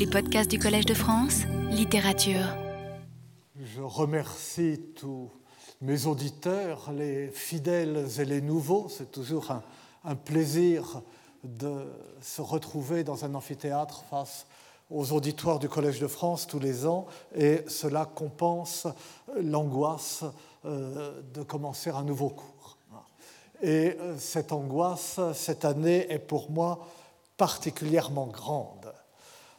Les podcasts du Collège de France, littérature. Je remercie tous mes auditeurs, les fidèles et les nouveaux. C'est toujours un, plaisir de se retrouver dans un amphithéâtre face aux auditoires du Collège de France tous les ans et cela compense l'angoisse euh, de commencer un nouveau cours. Et euh, cette angoisse, cette année, est pour moi particulièrement grande.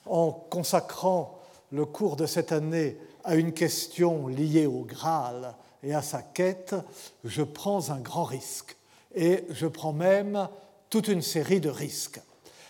En consacrant le cours de cette année à une question liée au Graal et à sa quête, je prends un grand risque. Et je prends même toute une série de risques.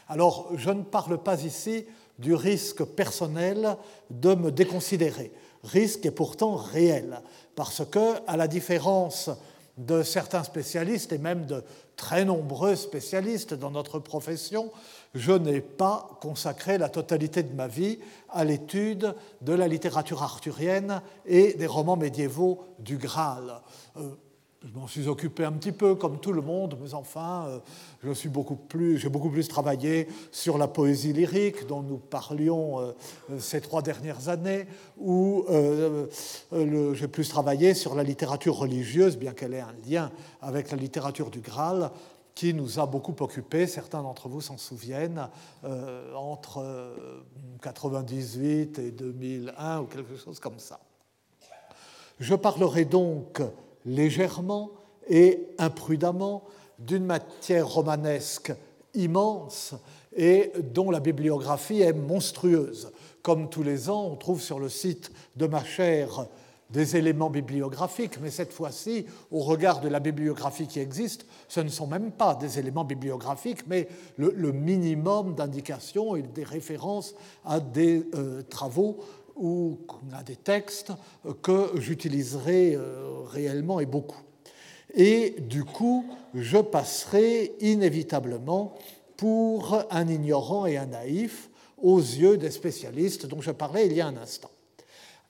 Alors, je ne parle pas ici du risque personnel de me déconsidérer. Risque est pourtant réel, parce que, à la différence de certains spécialistes et même de très nombreux spécialistes dans notre profession, je n'ai pas consacré la totalité de ma vie à l'étude de la littérature arthurienne et des romans médiévaux du Graal. Euh, je m'en suis occupé un petit peu comme tout le monde, mais enfin, euh, j'ai beaucoup plus travaillé sur la poésie lyrique dont nous parlions euh, ces trois dernières années, ou j'ai plus travaillé sur la littérature religieuse, bien qu'elle ait un lien avec la littérature du Graal, qui nous a beaucoup occupés, certains d'entre vous s'en souviennent, entre 1998 et 2001 ou quelque chose comme ça. Je parlerai donc légèrement et imprudemment d'une matière romanesque immense et dont la bibliographie est monstrueuse. Comme tous les ans, on trouve sur le site de ma chère des éléments bibliographiques, mais cette fois-ci, au regard de la bibliographie qui existe, ce ne sont même pas des éléments bibliographiques, mais le, minimum d'indications et des références à des euh, travaux ou à des textes que j'utiliserai euh, réellement et beaucoup. Et du coup, je passerai inévitablement pour un ignorant et un naïf aux yeux des spécialistes dont je parlais il y a un instant.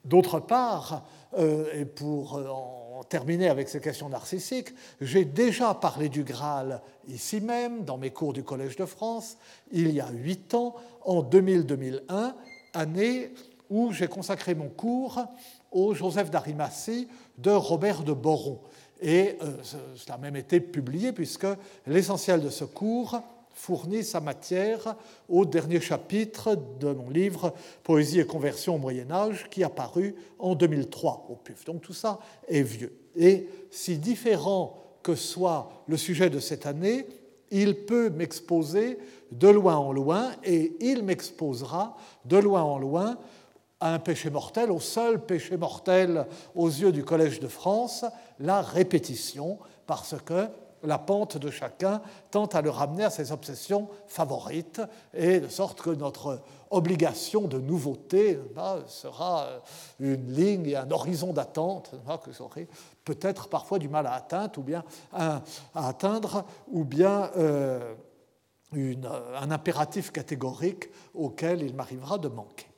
D'autre part, et pour euh, en terminer avec ces questions narcissiques, j'ai déjà parlé du Graal ici même, dans mes cours du Collège de France, il y a huit ans, en 2000-2001, année où j'ai consacré mon cours au Joseph d'Arimathie de Robert de Boron. Et euh, cela a même été publié puisque l'essentiel de ce cours fournit sa matière au dernier chapitre de mon livre Poésie et conversion au Moyen Âge qui a paru en 2003 au PUF. Donc tout ça est vieux. Et si différent que soit le sujet de cette année, il peut m'exposer de loin en loin et il m'exposera de loin en loin à un péché mortel, au seul péché mortel aux yeux du Collège de France, la répétition, parce que la pente de chacun tente à le ramener à ses obsessions favorites, et de sorte que notre obligation de nouveauté sera une ligne et un horizon d'attente que j'aurai peut-être parfois du mal à atteindre, ou bien à, atteindre, ou bien euh, un impératif catégorique auquel il m'arrivera de manquer.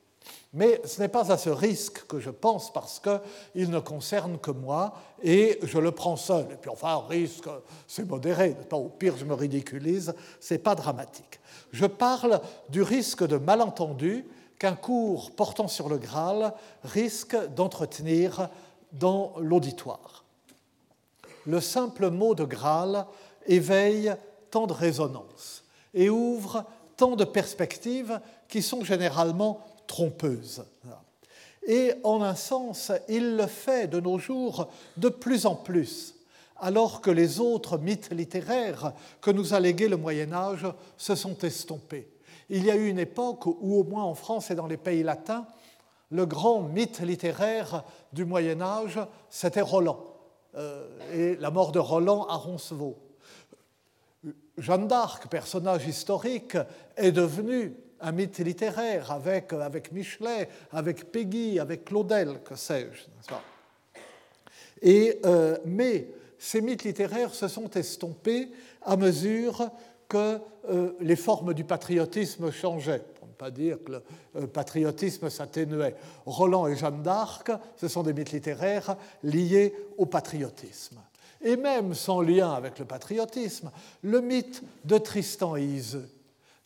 Mais ce n'est pas à ce risque que je pense parce qu'il ne concerne que moi et je le prends seul. Et puis enfin, risque, c'est modéré. Au pire, je me ridiculise, ce n'est pas dramatique. Je parle du risque de malentendu qu'un cours portant sur le Graal risque d'entretenir dans l'auditoire. Le simple mot de Graal éveille tant de résonances et ouvre tant de perspectives qui sont généralement trompeuse. Et en un sens, il le fait de nos jours de plus en plus, alors que les autres mythes littéraires que nous a légués le Moyen Âge se sont estompés. Il y a eu une époque où, au moins en France et dans les pays latins, le grand mythe littéraire du Moyen Âge, c'était Roland, euh, et la mort de Roland à Roncevaux. Jeanne d'Arc, personnage historique, est devenue un mythe littéraire avec, avec Michelet, avec Peggy, avec Claudel, que sais-je. Et, euh, mais ces mythes littéraires se sont estompés à mesure que euh, les formes du patriotisme changeaient, pour ne pas dire que le euh, patriotisme s'atténuait. Roland et Jeanne d'Arc, ce sont des mythes littéraires liés au patriotisme. Et même sans lien avec le patriotisme, le mythe de Tristan et Iseux,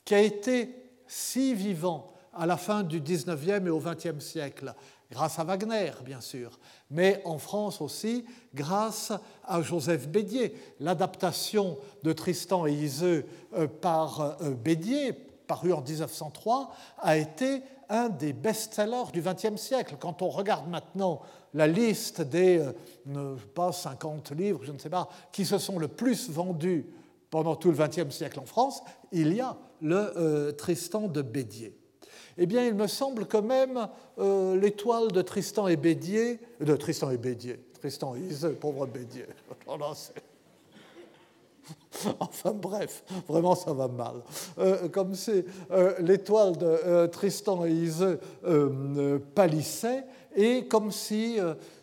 qui a été si vivant à la fin du 19e et au 20e siècle, grâce à Wagner, bien sûr, mais en France aussi, grâce à Joseph Bédier. L'adaptation de Tristan et Iseux euh, par euh, Bédier, paru en 1903, a été un des best-sellers du XXe siècle. Quand on regarde maintenant la liste des, euh, pas, 50 livres, je ne sais pas, qui se sont le plus vendus pendant tout le XXe siècle en France, il y a le Tristan de Bédier eh bien, il me semble que même euh, l'étoile de Tristan et Bédier, de Tristan et Bédier, Tristan et Iseux, pauvre Bédier, oh enfin bref, vraiment ça va mal. Euh, comme c'est euh, l'étoile de Tristan et Iseux pâlissait, et comme si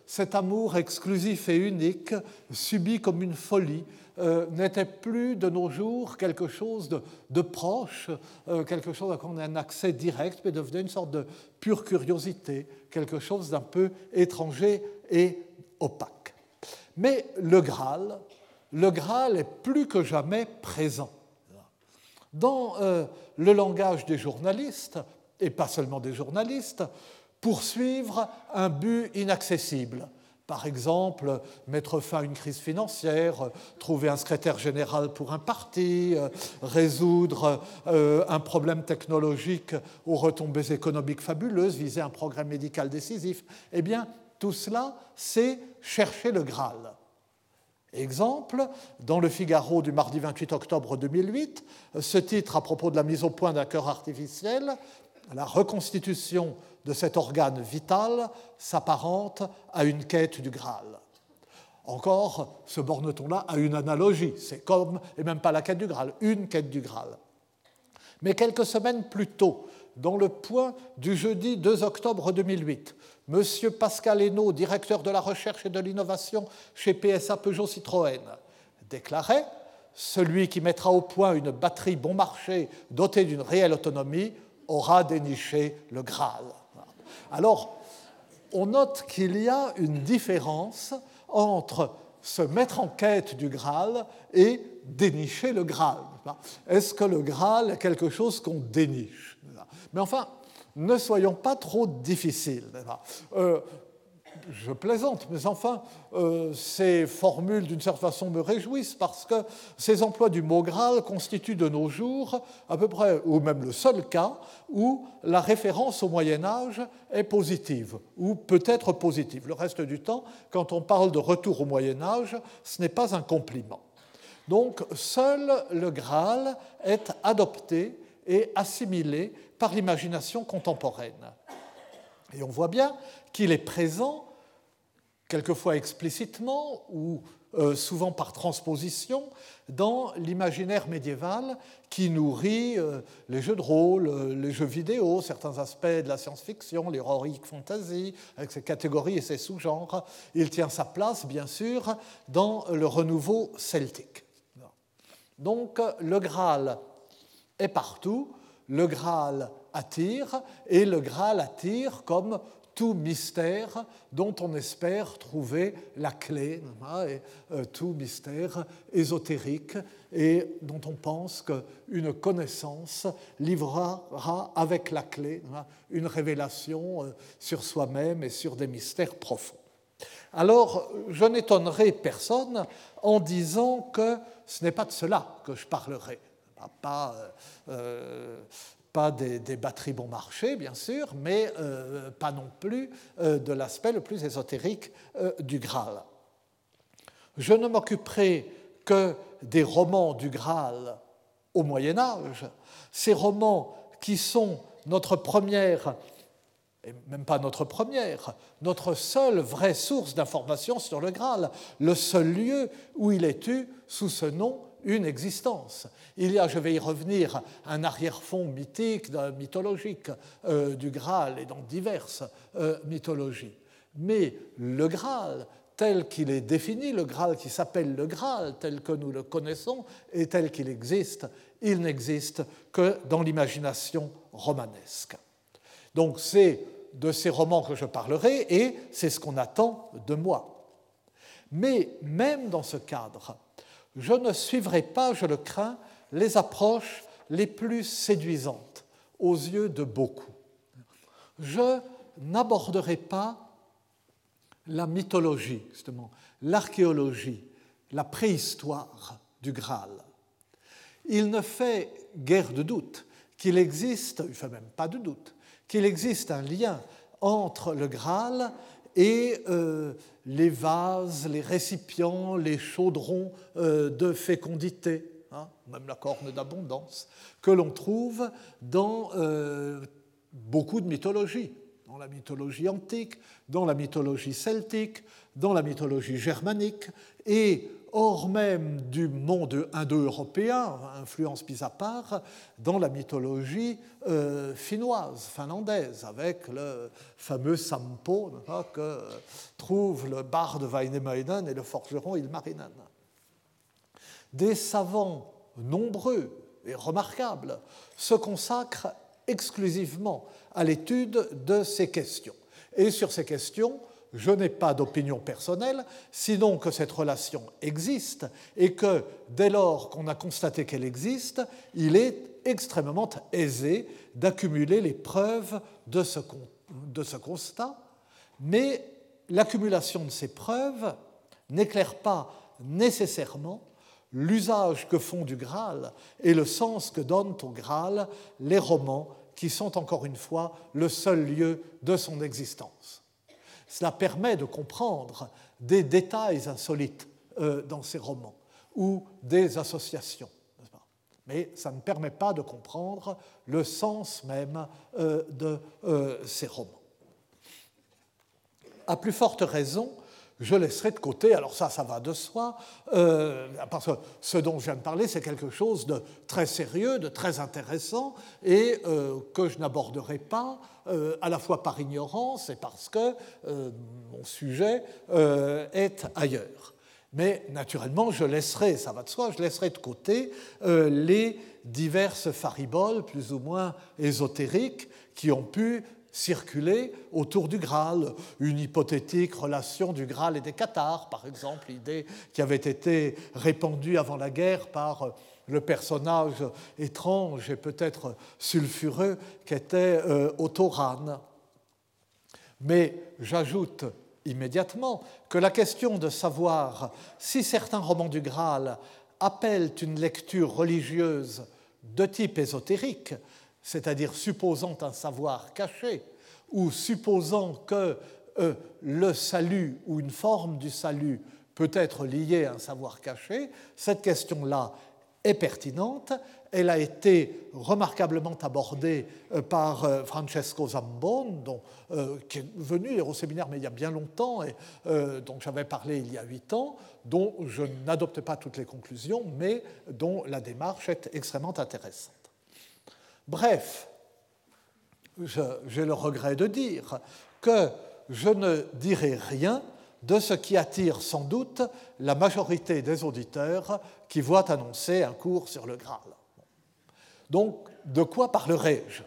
cet amour exclusif et unique, subi comme une folie, euh, n'était plus de nos jours quelque chose de, proche, euh, quelque chose à quoi on a un accès direct, mais devenait une sorte de pure curiosité, quelque chose d'un peu étranger et opaque. Mais le Graal, le Graal est plus que jamais présent. Dans euh, le langage des journalistes, et pas seulement des journalistes, poursuivre un but inaccessible, par exemple, mettre fin à une crise financière, trouver un secrétaire général pour un parti, euh, résoudre euh, un problème technologique aux retombées économiques fabuleuses, viser un progrès médical décisif. Eh bien, tout cela, c'est chercher le Graal. Exemple, dans le Figaro du mardi 28 octobre 2008, ce titre à propos de la mise au point d'un cœur artificiel, la reconstitution de cet organe vital s'apparente à une quête du Graal. Encore se borne-t-on là à une analogie, c'est comme, et même pas la quête du Graal, une quête du Graal. Mais quelques semaines plus tôt, dans le point du jeudi 2 octobre 2008, M. Pascal Hainaut, directeur de la recherche et de l'innovation chez PSA Peugeot Citroën, déclarait Celui qui mettra au point une batterie bon marché dotée d'une réelle autonomie aura déniché le Graal. Alors, on note qu'il y a une différence entre se mettre en quête du Graal et dénicher le Graal. Est-ce que le Graal est quelque chose qu'on déniche? Mais enfin, ne soyons pas trop difficiles. Euh, je plaisante, mais enfin, euh, ces formules, d'une certaine façon, me réjouissent parce que ces emplois du mot Graal constituent de nos jours à peu près, ou même le seul cas, où la référence au Moyen Âge est positive, ou peut être positive. Le reste du temps, quand on parle de retour au Moyen Âge, ce n'est pas un compliment. Donc, seul le Graal est adopté et assimilé par l'imagination contemporaine. Et on voit bien qu'il est présent quelquefois explicitement ou euh, souvent par transposition, dans l'imaginaire médiéval qui nourrit euh, les jeux de rôle, euh, les jeux vidéo, certains aspects de la science-fiction, l'heroic fantasy, avec ses catégories et ses sous-genres. Il tient sa place, bien sûr, dans le renouveau celtique. Donc le Graal est partout, le Graal attire, et le Graal attire comme tout mystère dont on espère trouver la clé, et, euh, tout mystère ésotérique et dont on pense qu'une connaissance livrera avec la clé une révélation euh, sur soi-même et sur des mystères profonds. Alors, je n'étonnerai personne en disant que ce n'est pas de cela que je parlerai. Euh, pas des, batteries bon marché, bien sûr, mais euh, pas non plus euh, de l'aspect le plus ésotérique euh, du Graal. Je ne m'occuperai que des romans du Graal au Moyen Âge, ces romans qui sont notre première, et même pas notre première, notre seule vraie source d'information sur le Graal, le seul lieu où il est eu sous ce nom une existence. Il y a, je vais y revenir, un arrière-fond mythique, mythologique euh, du Graal et dans diverses euh, mythologies. Mais le Graal, tel qu'il est défini, le Graal qui s'appelle le Graal, tel que nous le connaissons et tel qu'il existe, il n'existe que dans l'imagination romanesque. Donc c'est de ces romans que je parlerai et c'est ce qu'on attend de moi. Mais même dans ce cadre, je ne suivrai pas, je le crains, les approches les plus séduisantes aux yeux de beaucoup. je n'aborderai pas la mythologie, justement, l'archéologie, la préhistoire du Graal. Il ne fait guère de doute qu'il existe, il ne fait même pas de doute, qu'il existe un lien entre le Graal et euh, les vases, les récipients, les chaudrons euh, de fécondité, hein, même la corne d'abondance, que l'on trouve dans euh, beaucoup de mythologies, dans la mythologie antique, dans la mythologie celtique, dans la mythologie germanique, et hors même du monde indo-européen, influence mise à part, dans la mythologie euh, finnoise, finlandaise, avec le fameux Sampo que trouve le bar de Väinämöinen et le forgeron Ilmarinen. Des savants nombreux et remarquables se consacrent exclusivement à l'étude de ces questions. Et sur ces questions, je n'ai pas d'opinion personnelle, sinon que cette relation existe et que dès lors qu'on a constaté qu'elle existe, il est extrêmement aisé d'accumuler les preuves de ce, constat, mais l'accumulation de ces preuves n'éclaire pas nécessairement l'usage que font du Graal et le sens que donnent au Graal les romans qui sont encore une fois le seul lieu de son existence. Cela permet de comprendre des détails insolites euh, dans ces romans ou des associations. Mais ça ne permet pas de comprendre le sens même euh, de euh, ces romans. À plus forte raison, je laisserai de côté, alors ça, ça va de soi, euh, parce que ce dont je viens de parler, c'est quelque chose de très sérieux, de très intéressant, et euh, que je n'aborderai pas, euh, à la fois par ignorance et parce que mon sujet est ailleurs. Mais naturellement, je laisserai, ça va de soi, je laisserai de côté les diverses fariboles plus ou moins ésotériques qui ont pu circuler autour du Graal, une hypothétique relation du Graal et des Cathares, par exemple, idée qui avait été répandue avant la guerre par le personnage étrange et peut-être sulfureux qu'était euh, Autoran. Mais j'ajoute immédiatement que la question de savoir si certains romans du Graal appellent une lecture religieuse de type ésotérique c'est-à-dire supposant un savoir caché, ou supposant que euh, le salut ou une forme du salut peut être liée à un savoir caché, cette question-là est pertinente. Elle a été remarquablement abordée euh, par euh, Francesco Zambon, qui est venu au séminaire mais il y a bien longtemps et dont j'avais parlé il y a huit ans, dont je n'adopte pas toutes les conclusions, mais dont la démarche est extrêmement intéressante. Bref, j'ai le regret de dire que je ne dirai rien de ce qui attire sans doute la majorité des auditeurs qui voient annoncer un cours sur le Graal. Donc, de quoi parlerai-je?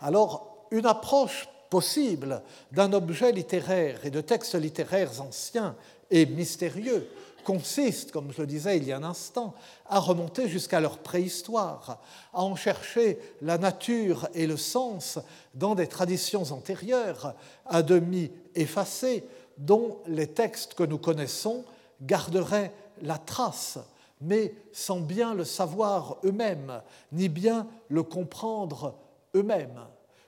Alors, une approche possible d'un objet littéraire et de textes littéraires anciens et mystérieux consiste, comme je le disais il y a un instant, à remonter jusqu'à leur préhistoire, à en chercher la nature et le sens dans des traditions antérieures, à demi effacées, dont les textes que nous connaissons garderaient la trace, mais sans bien le savoir eux-mêmes, ni bien le comprendre eux-mêmes.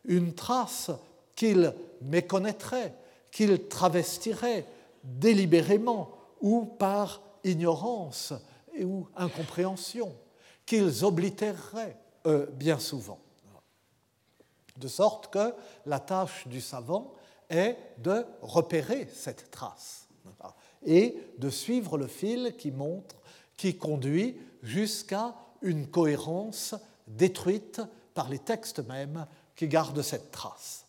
Une trace qu'ils méconnaîtraient, qu'ils travestiraient délibérément ou par ignorance ou incompréhension, qu'ils oblitéreraient bien souvent. De sorte que la tâche du savant est de repérer cette trace et de suivre le fil qui montre, qui conduit jusqu'à une cohérence détruite par les textes mêmes qui gardent cette trace.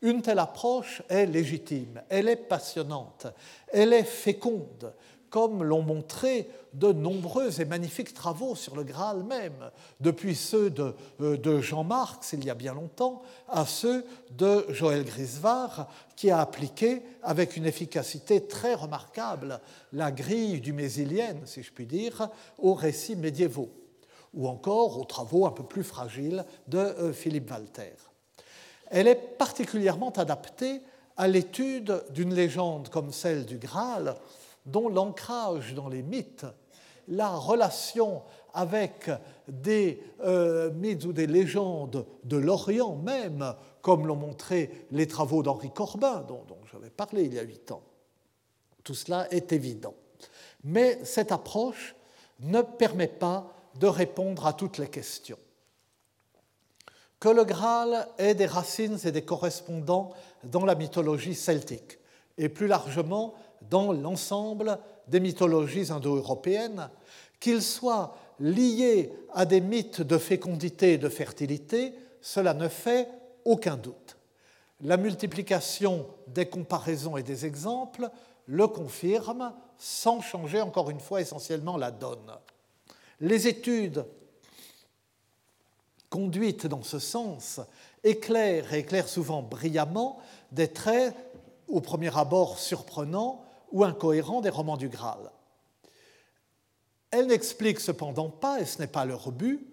Une telle approche est légitime, elle est passionnante, elle est féconde, comme l'ont montré de nombreux et magnifiques travaux sur le Graal même, depuis ceux de, euh, Jean Marx il y a bien longtemps à ceux de Joël Grisvar, qui a appliqué avec une efficacité très remarquable la grille du Mésilienne, si je puis dire, aux récits médiévaux, ou encore aux travaux un peu plus fragiles de euh, Philippe Walter. Elle est particulièrement adaptée à l'étude d'une légende comme celle du Graal, dont l'ancrage dans les mythes, la relation avec des euh, mythes ou des légendes de l'Orient même, comme l'ont montré les travaux d'Henri Corbin, dont, dont j'avais parlé il y a huit ans. Tout cela est évident. Mais cette approche ne permet pas de répondre à toutes les questions. Que le Graal ait des racines et des correspondants dans la mythologie celtique, et plus largement dans l'ensemble des mythologies indo-européennes, qu'il soit lié à des mythes de fécondité et de fertilité, cela ne fait aucun doute. La multiplication des comparaisons et des exemples le confirme sans changer encore une fois essentiellement la donne. Les études conduites dans ce sens éclairent et éclairent souvent brillamment des traits au premier abord surprenants ou incohérents des romans du Graal. Elles n'expliquent cependant pas, et ce n'est pas leur but,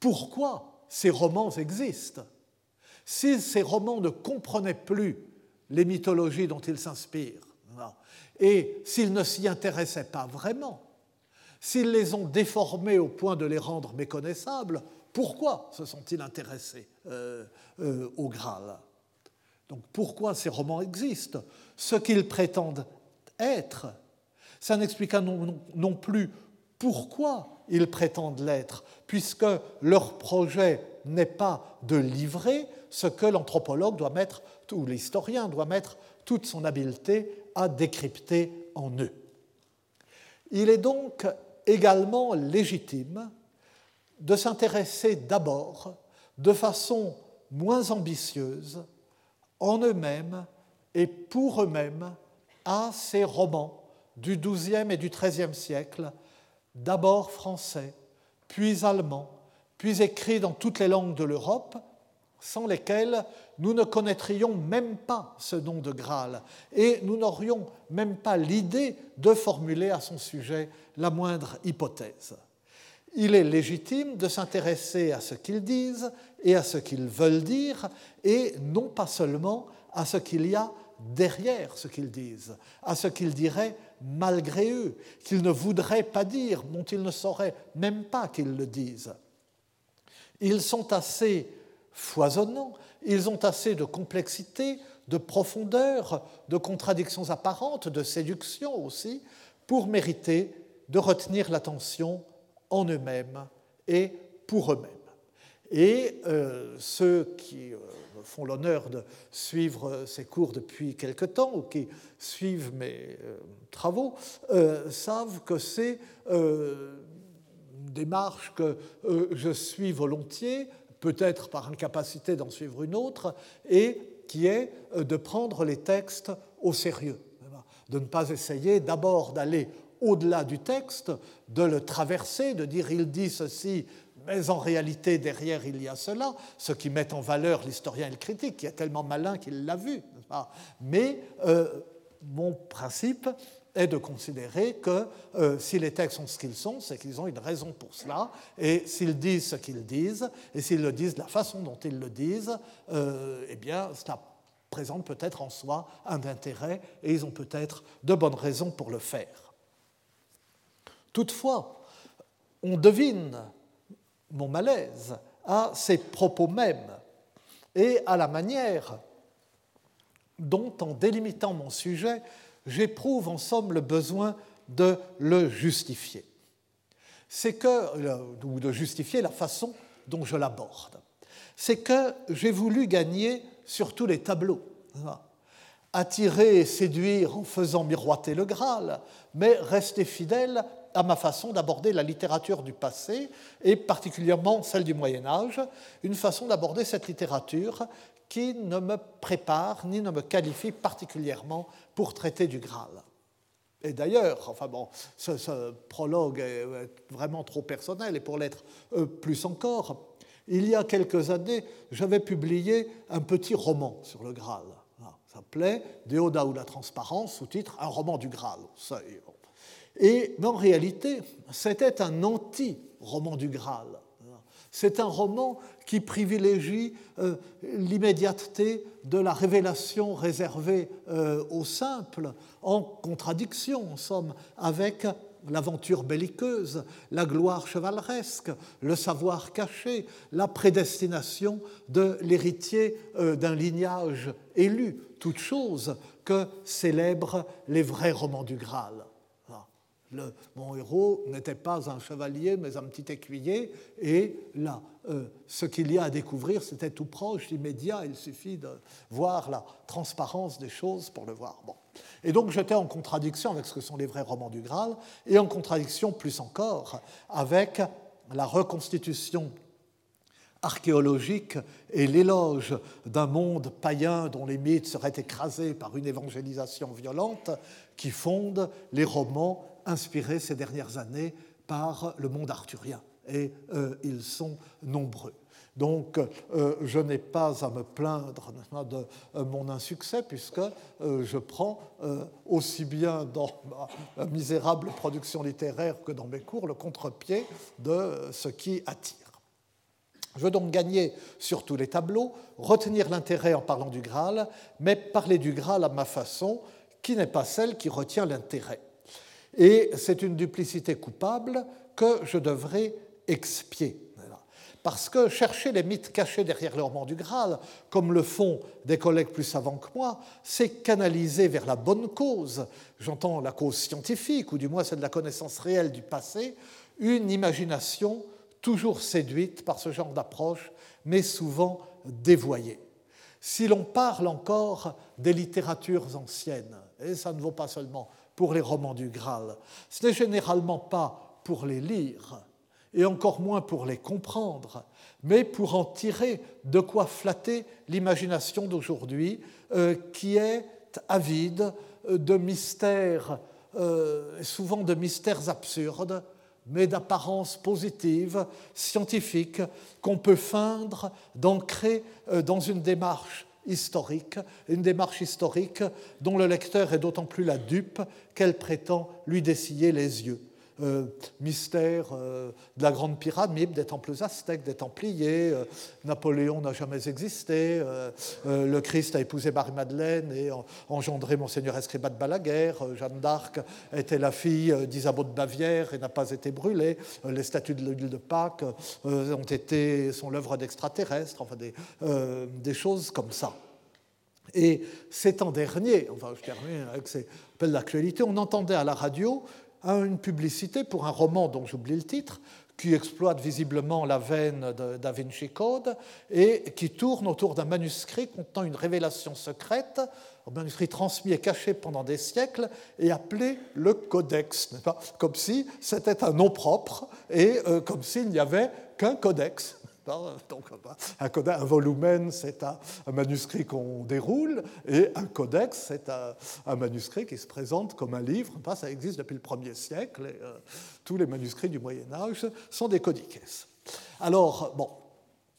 pourquoi ces romans existent. Si ces romans ne comprenaient plus les mythologies dont ils s'inspirent, et s'ils ne s'y intéressaient pas vraiment, s'ils les ont déformés au point de les rendre méconnaissables, pourquoi se sont-ils intéressés euh, euh, au Graal? Donc pourquoi ces romans existent? Ce qu'ils prétendent être, ça n'explique non, non, plus pourquoi ils prétendent l'être, puisque leur projet n'est pas de livrer ce que l'anthropologue doit mettre, ou l'historien doit mettre toute son habileté à décrypter en eux. Il est donc également légitime de s'intéresser d'abord de façon moins ambitieuse en eux-mêmes et pour eux-mêmes à ces romans du XIIe et du XIIIe siècle, d'abord français, puis allemands, puis écrits dans toutes les langues de l'Europe, sans lesquels nous ne connaîtrions même pas ce nom de Graal et nous n'aurions même pas l'idée de formuler à son sujet la moindre hypothèse. Il est légitime de s'intéresser à ce qu'ils disent et à ce qu'ils veulent dire, et non pas seulement à ce qu'il y a derrière ce qu'ils disent, à ce qu'ils diraient malgré eux, qu'ils ne voudraient pas dire, dont ils ne sauraient même pas qu'ils le disent. Ils sont assez foisonnants, ils ont assez de complexité, de profondeur, de contradictions apparentes, de séduction aussi, pour mériter de retenir l'attention en eux-mêmes et pour eux-mêmes. Et euh, ceux qui euh, font l'honneur de suivre ces cours depuis quelque temps ou qui suivent mes euh, travaux savent que c'est une démarche que je suis volontiers, peut-être par incapacité d'en suivre une autre, et qui est de prendre les textes au sérieux, de ne pas essayer d'abord d'aller au-delà du texte, de le traverser, de dire il dit ceci, mais en réalité derrière il y a cela, ce qui met en valeur l'historien et le critique, qui est tellement malin qu'il l'a vu. Mais euh, mon principe est de considérer que euh, si les textes sont ce qu'ils sont, c'est qu'ils ont une raison pour cela, et s'ils disent ce qu'ils disent, et s'ils le disent de la façon dont ils le disent, euh, eh bien, cela présente peut-être en soi un intérêt, et ils ont peut-être de bonnes raisons pour le faire. Toutefois, on devine mon malaise à ces propos mêmes et à la manière dont, en délimitant mon sujet, j'éprouve en somme le besoin de le justifier. C'est que, ou de justifier la façon dont je l'aborde. C'est que j'ai voulu gagner sur tous les tableaux. Attirer et séduire en faisant miroiter le Graal, mais rester fidèle à ma façon d'aborder la littérature du passé, et particulièrement celle du Moyen Âge, une façon d'aborder cette littérature qui ne me prépare ni ne me qualifie particulièrement pour traiter du Graal. Et d'ailleurs, enfin bon, ce, prologue est vraiment trop personnel, et pour l'être euh, plus encore, il y a quelques années, j'avais publié un petit roman sur le Graal. Ça s'appelait Déoda ou la transparence, sous-titre Un roman du Graal. Et, en réalité, c'était un anti-roman du Graal. C'est un roman qui privilégie euh, l'immédiateté de la révélation réservée euh, au simple, en contradiction, en somme, avec l'aventure belliqueuse, la gloire chevaleresque, le savoir caché, la prédestination de l'héritier euh, d'un lignage élu, toutes choses que célèbrent les vrais romans du Graal mon héros n'était pas un chevalier, mais un petit écuyer, et là, euh, ce qu'il y a à découvrir, c'était tout proche, immédiat, il suffit de voir la transparence des choses pour le voir. Bon. Et donc j'étais en contradiction avec ce que sont les vrais romans du Graal, et en contradiction plus encore avec la reconstitution archéologique et l'éloge d'un monde païen dont les mythes seraient écrasés par une évangélisation violente qui fonde les romans inspirés ces dernières années par le monde arthurien. Et euh, ils sont nombreux. Donc, euh, je n'ai pas à me plaindre de euh, mon insuccès, puisque je prends aussi bien dans ma misérable production littéraire que dans mes cours le contre-pied de ce qui attire. Je veux donc gagner sur tous les tableaux, retenir l'intérêt en parlant du Graal, mais parler du Graal à ma façon, qui n'est pas celle qui retient l'intérêt. Et c'est une duplicité coupable que je devrais expier. Parce que chercher les mythes cachés derrière le roman du Graal, comme le font des collègues plus savants que moi, c'est canaliser vers la bonne cause, j'entends la cause scientifique, ou du moins celle de la connaissance réelle du passé, une imagination toujours séduite par ce genre d'approche, mais souvent dévoyée. Si l'on parle encore des littératures anciennes, et ça ne vaut pas seulement pour les romans du Graal. Ce n'est généralement pas pour les lire, et encore moins pour les comprendre, mais pour en tirer de quoi flatter l'imagination d'aujourd'hui, euh, qui est avide de mystères, euh, souvent de mystères absurdes, mais d'apparence positive, scientifique, qu'on peut feindre, d'ancrer euh, dans une démarche historique, une démarche historique dont le lecteur est d'autant plus la dupe qu'elle prétend lui dessiller les yeux. Euh, mystère euh, de la grande pyramide, des temples aztèques, des templiers, euh, Napoléon n'a jamais existé, le Christ a épousé Marie-Madeleine et engendré Monseigneur Escribat de Balaguer, Jeanne d'Arc était la fille d'Isabeau de Bavière et n'a pas été brûlée, les statues de l'île de Pâques sont l'œuvre d'extraterrestres, enfin des, des choses comme ça. Et c'est en dernier, enfin je termine avec ces appels d'actualité, on entendait à la radio à une publicité pour un roman dont j'oublie le titre, qui exploite visiblement la veine Da Vinci Code et qui tourne autour d'un manuscrit contenant une révélation secrète, un manuscrit transmis et caché pendant des siècles et appelé le Codex, comme si c'était un nom propre et euh, comme s'il n'y avait qu'un codex. Donc, un, codex, volumen, c'est un, manuscrit qu'on déroule, et un codex, c'est un, manuscrit qui se présente comme un livre. Ça existe depuis le 1er siècle, et euh, tous les manuscrits du Moyen Âge sont des codices. Alors, bon,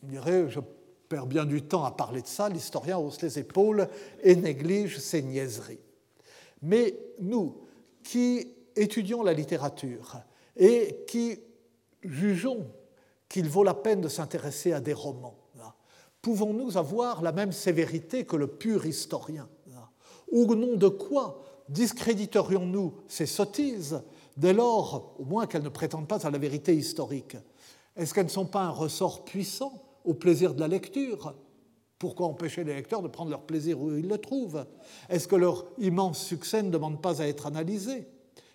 dirait, je perds bien du temps à parler de ça, l'historien hausse les épaules et néglige ces niaiseries. Mais nous, qui étudions la littérature et qui jugeons qu'il vaut la peine de s'intéresser à des romans. Pouvons-nous avoir la même sévérité que le pur historien Au nom de quoi discréditerions-nous ces sottises dès lors, au moins qu'elles ne prétendent pas à la vérité historique? Est-ce qu'elles ne sont pas un ressort puissant au plaisir de la lecture? Pourquoi empêcher les lecteurs de prendre leur plaisir où ils le trouvent? Est-ce que leur immense succès ne demande pas à être analysé?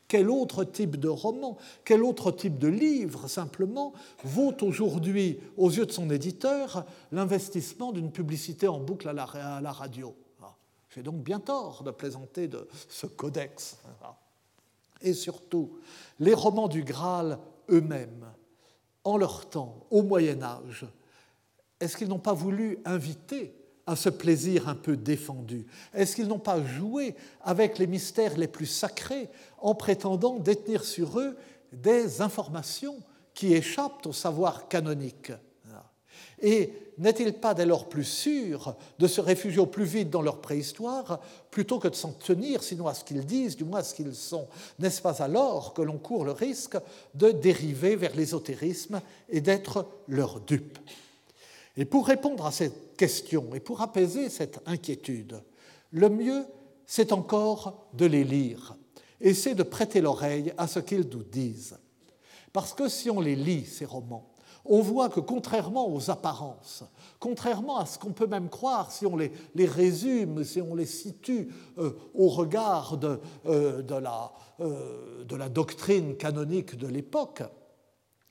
Quel autre type de roman, quel autre type de livre, simplement, vaut aujourd'hui, aux yeux de son éditeur, l'investissement d'une publicité en boucle à la, radio? Ah, J'ai donc bien tort de plaisanter de ce codex. Ah. Et surtout, les romans du Graal eux-mêmes, en leur temps, au Moyen Âge, est-ce qu'ils n'ont pas voulu inviter à ce plaisir un peu défendu. Est-ce qu'ils n'ont pas joué avec les mystères les plus sacrés en prétendant détenir sur eux des informations qui échappent au savoir canonique? Et n'est-il pas dès lors plus sûr de se réfugier au plus vite dans leur préhistoire plutôt que de s'en tenir, sinon à ce qu'ils disent, du moins à ce qu'ils sont? N'est-ce pas alors que l'on court le risque de dériver vers l'ésotérisme et d'être leur dupe Et pour répondre à cette question et pour apaiser cette inquiétude, le mieux, c'est encore de les lire et c'est de prêter l'oreille à ce qu'ils nous disent. Parce que si on les lit, ces romans, on voit que contrairement aux apparences, contrairement à ce qu'on peut même croire si on les, résume, si on les situe euh, au regard euh, de, la, euh, de, la, doctrine canonique de l'époque,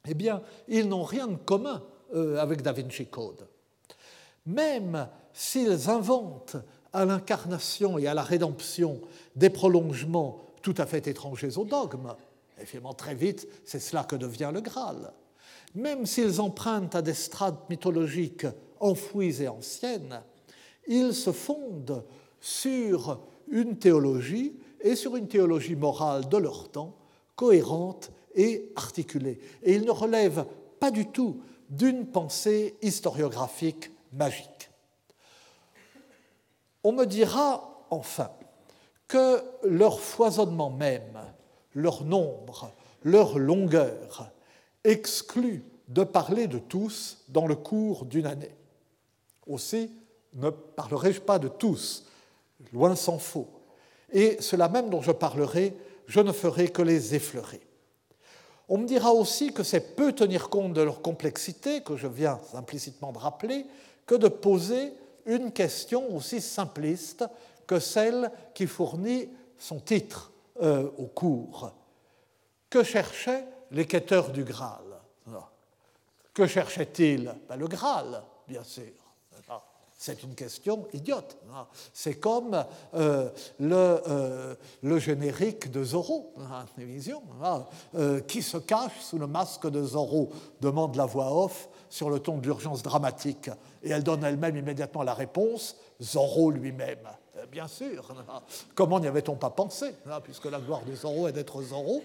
eh bien, ils n'ont rien de commun avec Da Vinci Code. Même s'ils inventent à l'incarnation et à la rédemption des prolongements tout à fait étrangers au dogme, évidemment très vite, c'est cela que devient le Graal même s'ils empruntent à des strates mythologiques enfouies et anciennes, ils se fondent sur une théologie et sur une théologie morale de leur temps, cohérente et articulée. Et ils ne relèvent pas du tout d'une pensée historiographique magique. On me dira enfin que leur foisonnement même, leur nombre, leur longueur, exclut de parler de tous dans le cours d'une année. Aussi, ne parlerai-je pas de tous, loin s'en faut. Et cela même dont je parlerai, je ne ferai que les effleurer. On me dira aussi que c'est peu tenir compte de leur complexité, que je viens implicitement de rappeler, que de poser une question aussi simpliste que celle qui fournit son titre euh, au cours. Que cherchait les du Graal? Que cherchait-il ben, Le Graal, bien sûr. C'est une question idiote. C'est comme euh, le, euh, le, générique de Zorro, la télévision. Euh, qui se cache sous le masque de Zorro demande la voix off sur le ton de l'urgence dramatique. Et elle donne elle-même immédiatement la réponse Zorro lui-même. Bien sûr. Comment n'y avait-on pas pensé hein, Puisque la gloire de Zorro est d'être Zorro,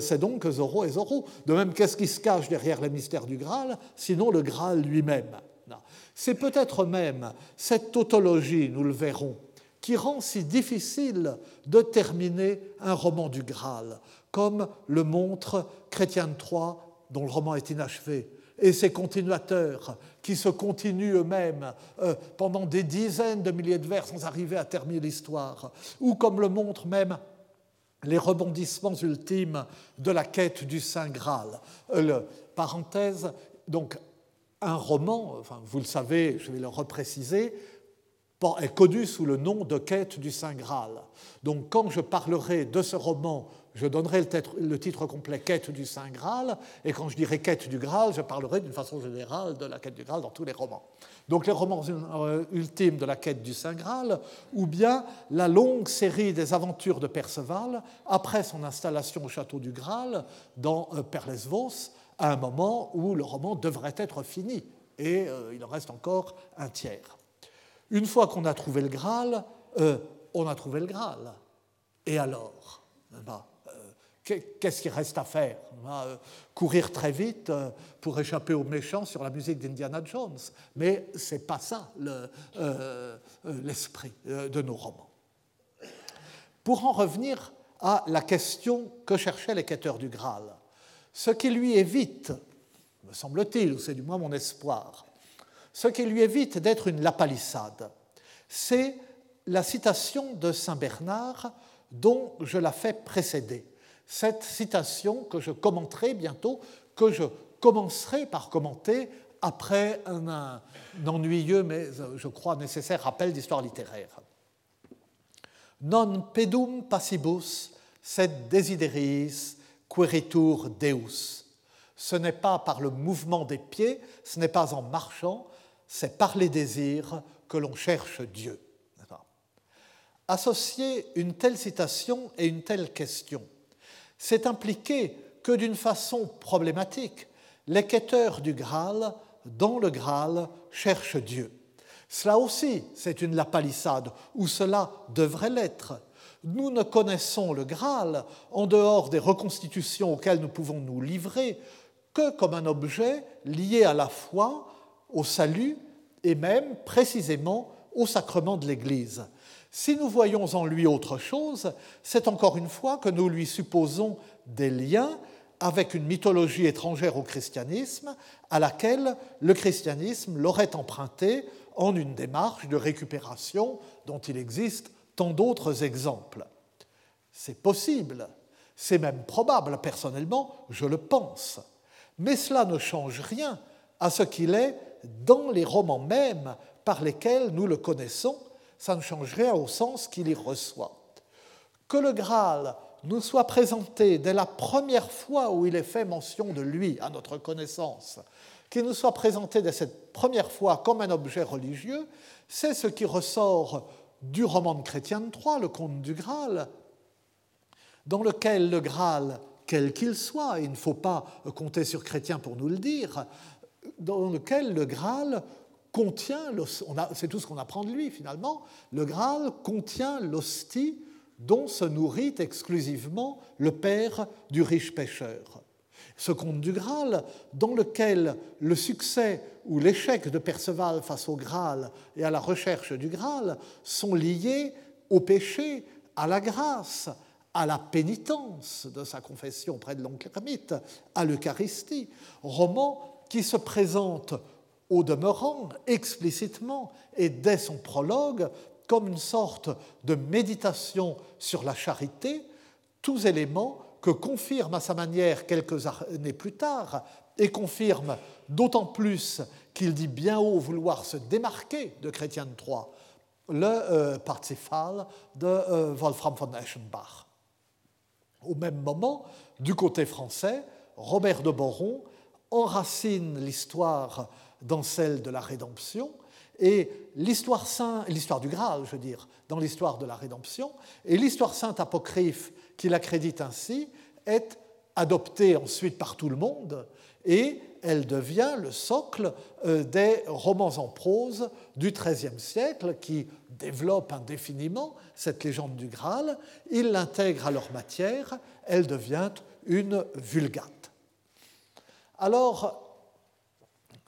c'est donc Zorro est Zorro. De même, qu'est-ce qui se cache derrière le mystère du Graal Sinon le Graal lui-même? C'est peut-être même cette tautologie, nous le verrons, qui rend si difficile de terminer un roman du Graal, comme le montre Chrétien Troyes, dont le roman est inachevé, et ses continuateurs qui se continuent eux-mêmes euh, pendant des dizaines de milliers de vers sans arriver à terminer l'histoire, ou comme le montrent même les rebondissements ultimes de la quête du Saint Graal. Euh, parenthèse, donc un roman, enfin, vous le savez, je vais le repréciser, est connu sous le nom de Quête du Saint Graal. Donc quand je parlerai de ce roman je donnerai le titre, complet Quête du Saint Graal, et quand je dirai Quête du Graal, je parlerai d'une façon générale de la quête du Graal dans tous les romans. Donc les romans euh, ultimes de la quête du Saint Graal, ou bien la longue série des aventures de Perceval après son installation au château du Graal dans euh, Perlesvos, à un moment où le roman devrait être fini, et euh, il en reste encore un tiers. Une fois qu'on a trouvé le Graal, on a trouvé le Graal. Et alors eh ben, Qu'est-ce qu'il reste à faire? Euh, Courir très vite euh, pour échapper aux méchants sur la musique d'Indiana Jones. Mais ce n'est pas ça euh, l'esprit de nos romans. Pour en revenir à la question que cherchaient les quêteurs du Graal, ce qui lui évite, me semble-t-il, ou c'est du moins mon espoir, ce qui lui évite d'être une lapalissade, c'est la citation de Saint Bernard dont je la fais précéder cette citation que je commenterai bientôt, que je commencerai par commenter après un, ennuyeux, mais euh, je crois nécessaire rappel d'histoire littéraire. Non pedum passibus sed desideriis queritur Deus. Ce n'est pas par le mouvement des pieds, ce n'est pas en marchant, c'est par les désirs que l'on cherche Dieu. Associer une telle citation et une telle question c'est impliquer que d'une façon problématique, les quêteurs du Graal, dans le Graal, cherchent Dieu. Cela aussi, c'est une lapalissade, ou cela devrait l'être. Nous ne connaissons le Graal, en dehors des reconstitutions auxquelles nous pouvons nous livrer, que comme un objet lié à la foi, au salut et même précisément au sacrement de l'Église. Si nous voyons en lui autre chose, c'est encore une fois que nous lui supposons des liens avec une mythologie étrangère au christianisme à laquelle le christianisme l'aurait emprunté en une démarche de récupération dont il existe tant d'autres exemples. C'est possible, c'est même probable, personnellement, je le pense, mais cela ne change rien à ce qu'il est dans les romans mêmes par lesquels nous le connaissons, ça ne change rien au sens qu'il y reçoit. Que le Graal nous soit présenté dès la première fois où il est fait mention de lui, à notre connaissance, qu'il nous soit présenté dès cette première fois comme un objet religieux, c'est ce qui ressort du roman de Chrétien de Troyes, le conte du Graal, dans lequel le Graal, quel qu'il soit, il ne faut pas compter sur Chrétien pour nous le dire, dans lequel le Graal contient, c'est tout ce qu'on apprend de lui finalement, le Graal contient l'hostie dont se nourrit exclusivement le père du riche pêcheur. Ce conte du Graal, dans lequel le succès ou l'échec de Perceval face au Graal et à la recherche du Graal sont liés au péché, à la grâce, à la pénitence de sa confession près de l'oncle à l'Eucharistie, roman qui se présente au demeurant explicitement et dès son prologue comme une sorte de méditation sur la charité, tous éléments que confirme à sa manière quelques années plus tard, et confirme d'autant plus qu'il dit bien haut vouloir se démarquer de Chrétien de Troyes, le euh, de euh, Wolfram von Eschenbach. Au même moment, du côté français, Robert de Boron enracine l'histoire dans celle de la rédemption et l'histoire sainte, l'histoire du Graal, je veux dire, dans l'histoire de la rédemption, et l'histoire sainte apocryphe qui l'accrédite ainsi est adoptée ensuite par tout le monde et elle devient le socle euh, des romans en prose du XIIIe siècle qui développent indéfiniment cette légende du Graal. Ils l'intègrent à leur matière, elle devient une vulgate. Alors,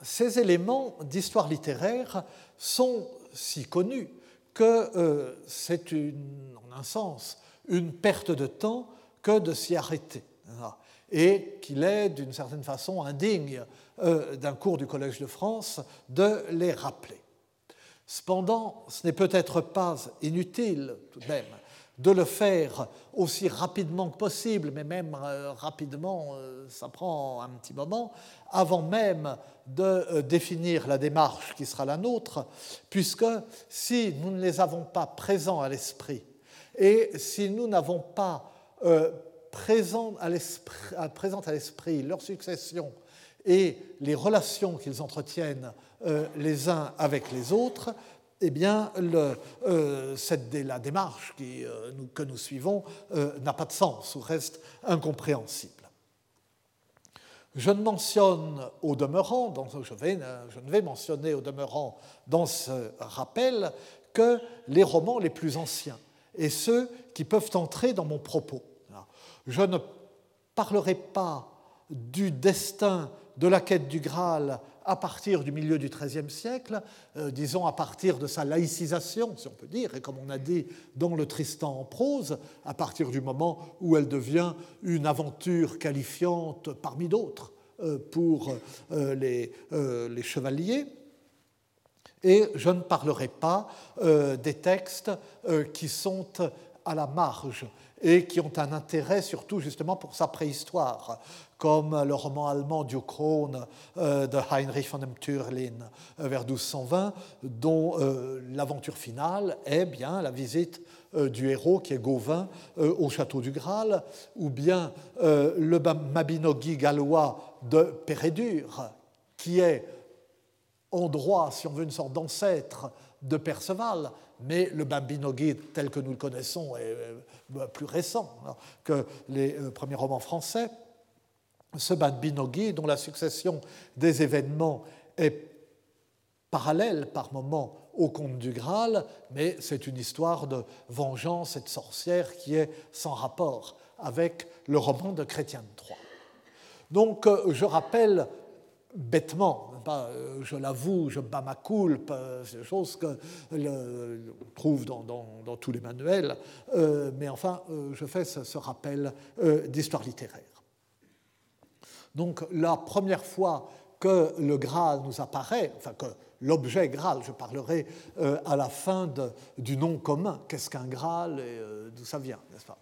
ces éléments d'histoire littéraire sont si connus que euh, c'est en un sens une perte de temps que de s'y arrêter et qu'il est d'une certaine façon indigne euh, d'un cours du Collège de France de les rappeler. Cependant, ce n'est peut-être pas inutile tout de même de le faire aussi rapidement que possible, mais même euh, rapidement, euh, ça prend un petit moment, avant même de définir la démarche qui sera la nôtre, puisque si nous ne les avons pas présents à l'esprit, et si nous n'avons pas présent à l'esprit leur succession et les relations qu'ils entretiennent les uns avec les autres, eh bien, euh, la démarche euh, que nous suivons euh, n'a pas de sens ou reste incompréhensible. Je ne mentionne au demeurant, je, je, ne vais mentionner au demeurant dans ce rappel que les romans les plus anciens et ceux qui peuvent entrer dans mon propos. Je ne parlerai pas du destin de la quête du Graal à partir du milieu du XIIIe siècle, euh, disons à partir de sa laïcisation, si on peut dire, et comme on a dit dans le Tristan en prose, à partir du moment où elle devient une aventure qualifiante parmi d'autres euh, pour euh, les, les, chevaliers. Et je ne parlerai pas des textes qui sont à la marge et qui ont un intérêt surtout justement pour sa préhistoire, comme le roman allemand Du Krone euh, de Heinrich von dem Türlin euh, vers 1220, dont euh, l'aventure finale est bien la visite du héros qui est Gauvin au château du Graal, ou bien le Mabinogi gallois de Pérédur, qui est en droit, si on veut, une sorte d'ancêtre de Perceval, mais le Bambinogi tel que nous le connaissons est plus récent hein, que les premiers romans français ce Binogi, dont la succession des événements est parallèle par moments au conte du Graal, mais c'est une histoire de vengeance et de sorcière qui est sans rapport avec le roman de Chrétien de Troyes. Donc euh, je rappelle bêtement, euh, je l'avoue, je bats ma coulpe, c'est des choses qu'on trouve dans, tous les manuels, mais enfin, je fais ce, rappel d'histoire littéraire. Donc la première fois que le Graal nous apparaît, enfin que l'objet Graal, je parlerai à la fin du nom commun, qu'est-ce qu'un Graal et d'où ça vient, n'est-ce pas?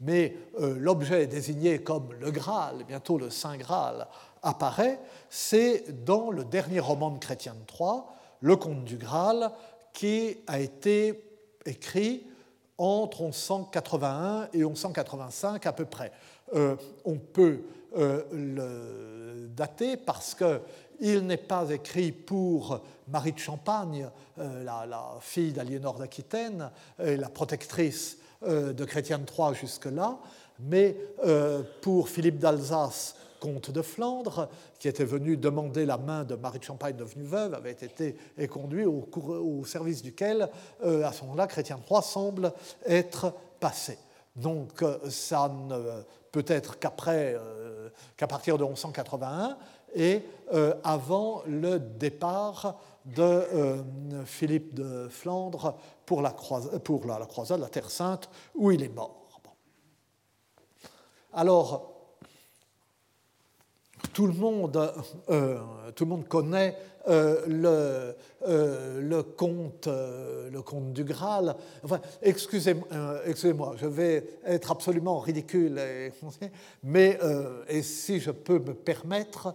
Mais euh, l'objet désigné comme le Graal, bientôt le Saint Graal, apparaît, c'est dans le dernier roman de Chrétien de Troyes, Le Conte du Graal, qui a été écrit entre 1181 et 1185 à peu près. Euh, on peut euh, le dater parce qu'il n'est pas écrit pour Marie de Champagne, la, la, fille d'Aliénor d'Aquitaine, la protectrice de Chrétien Troyes jusque-là, mais euh, pour Philippe d'Alsace, comte de Flandre, qui était venu demander la main de Marie de Champagne devenue veuve, avait été conduit au, au, service duquel, euh, à ce moment-là, Chrétien Troyes semble être passé. Donc ça ne peut être qu'après, qu'à partir de 1181 et avant le départ de Philippe de Flandre pour la, croisade, pour la, croisade, la Terre Sainte, où il est mort. Alors, tout le monde, euh, tout le monde connaît euh, le, euh, le, conte, du Graal. Excusez-moi, je vais être absolument ridicule, mais et si je peux me permettre,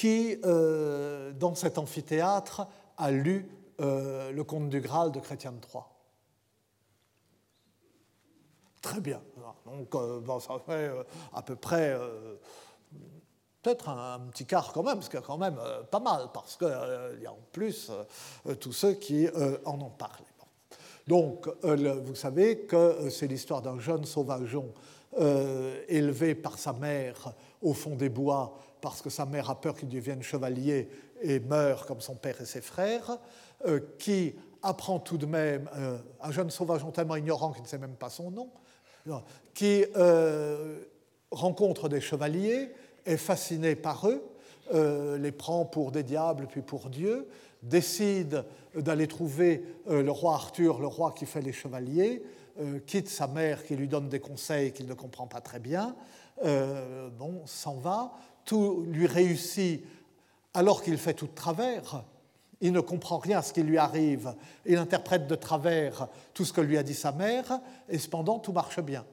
qui dans cet amphithéâtre a lu euh, le conte du Graal de Chrétien de Troyes. Très bien. Donc, euh, ça fait euh, à peu près, peut-être un, petit quart quand même, parce qu'il y a quand même pas mal, parce qu'il y a en plus tous ceux qui en ont parlé. Donc, vous savez que c'est l'histoire d'un jeune sauvageon élevé par sa mère au fond des bois, parce que sa mère a peur qu'il devienne chevalier et meurt comme son père et ses frères. Euh, qui apprend tout de même, euh, un jeune sauvage tellement ignorant qu'il ne sait même pas son nom, qui euh, rencontre des chevaliers, est fasciné par eux, les prend pour des diables puis pour Dieu, décide d'aller trouver le roi Arthur, le roi qui fait les chevaliers, quitte sa mère qui lui donne des conseils qu'il ne comprend pas très bien, bon, s'en va, tout lui réussit alors qu'il fait tout de travers, il ne comprend rien à ce qui lui arrive, il interprète de travers tout ce que lui a dit sa mère, et cependant tout marche bien.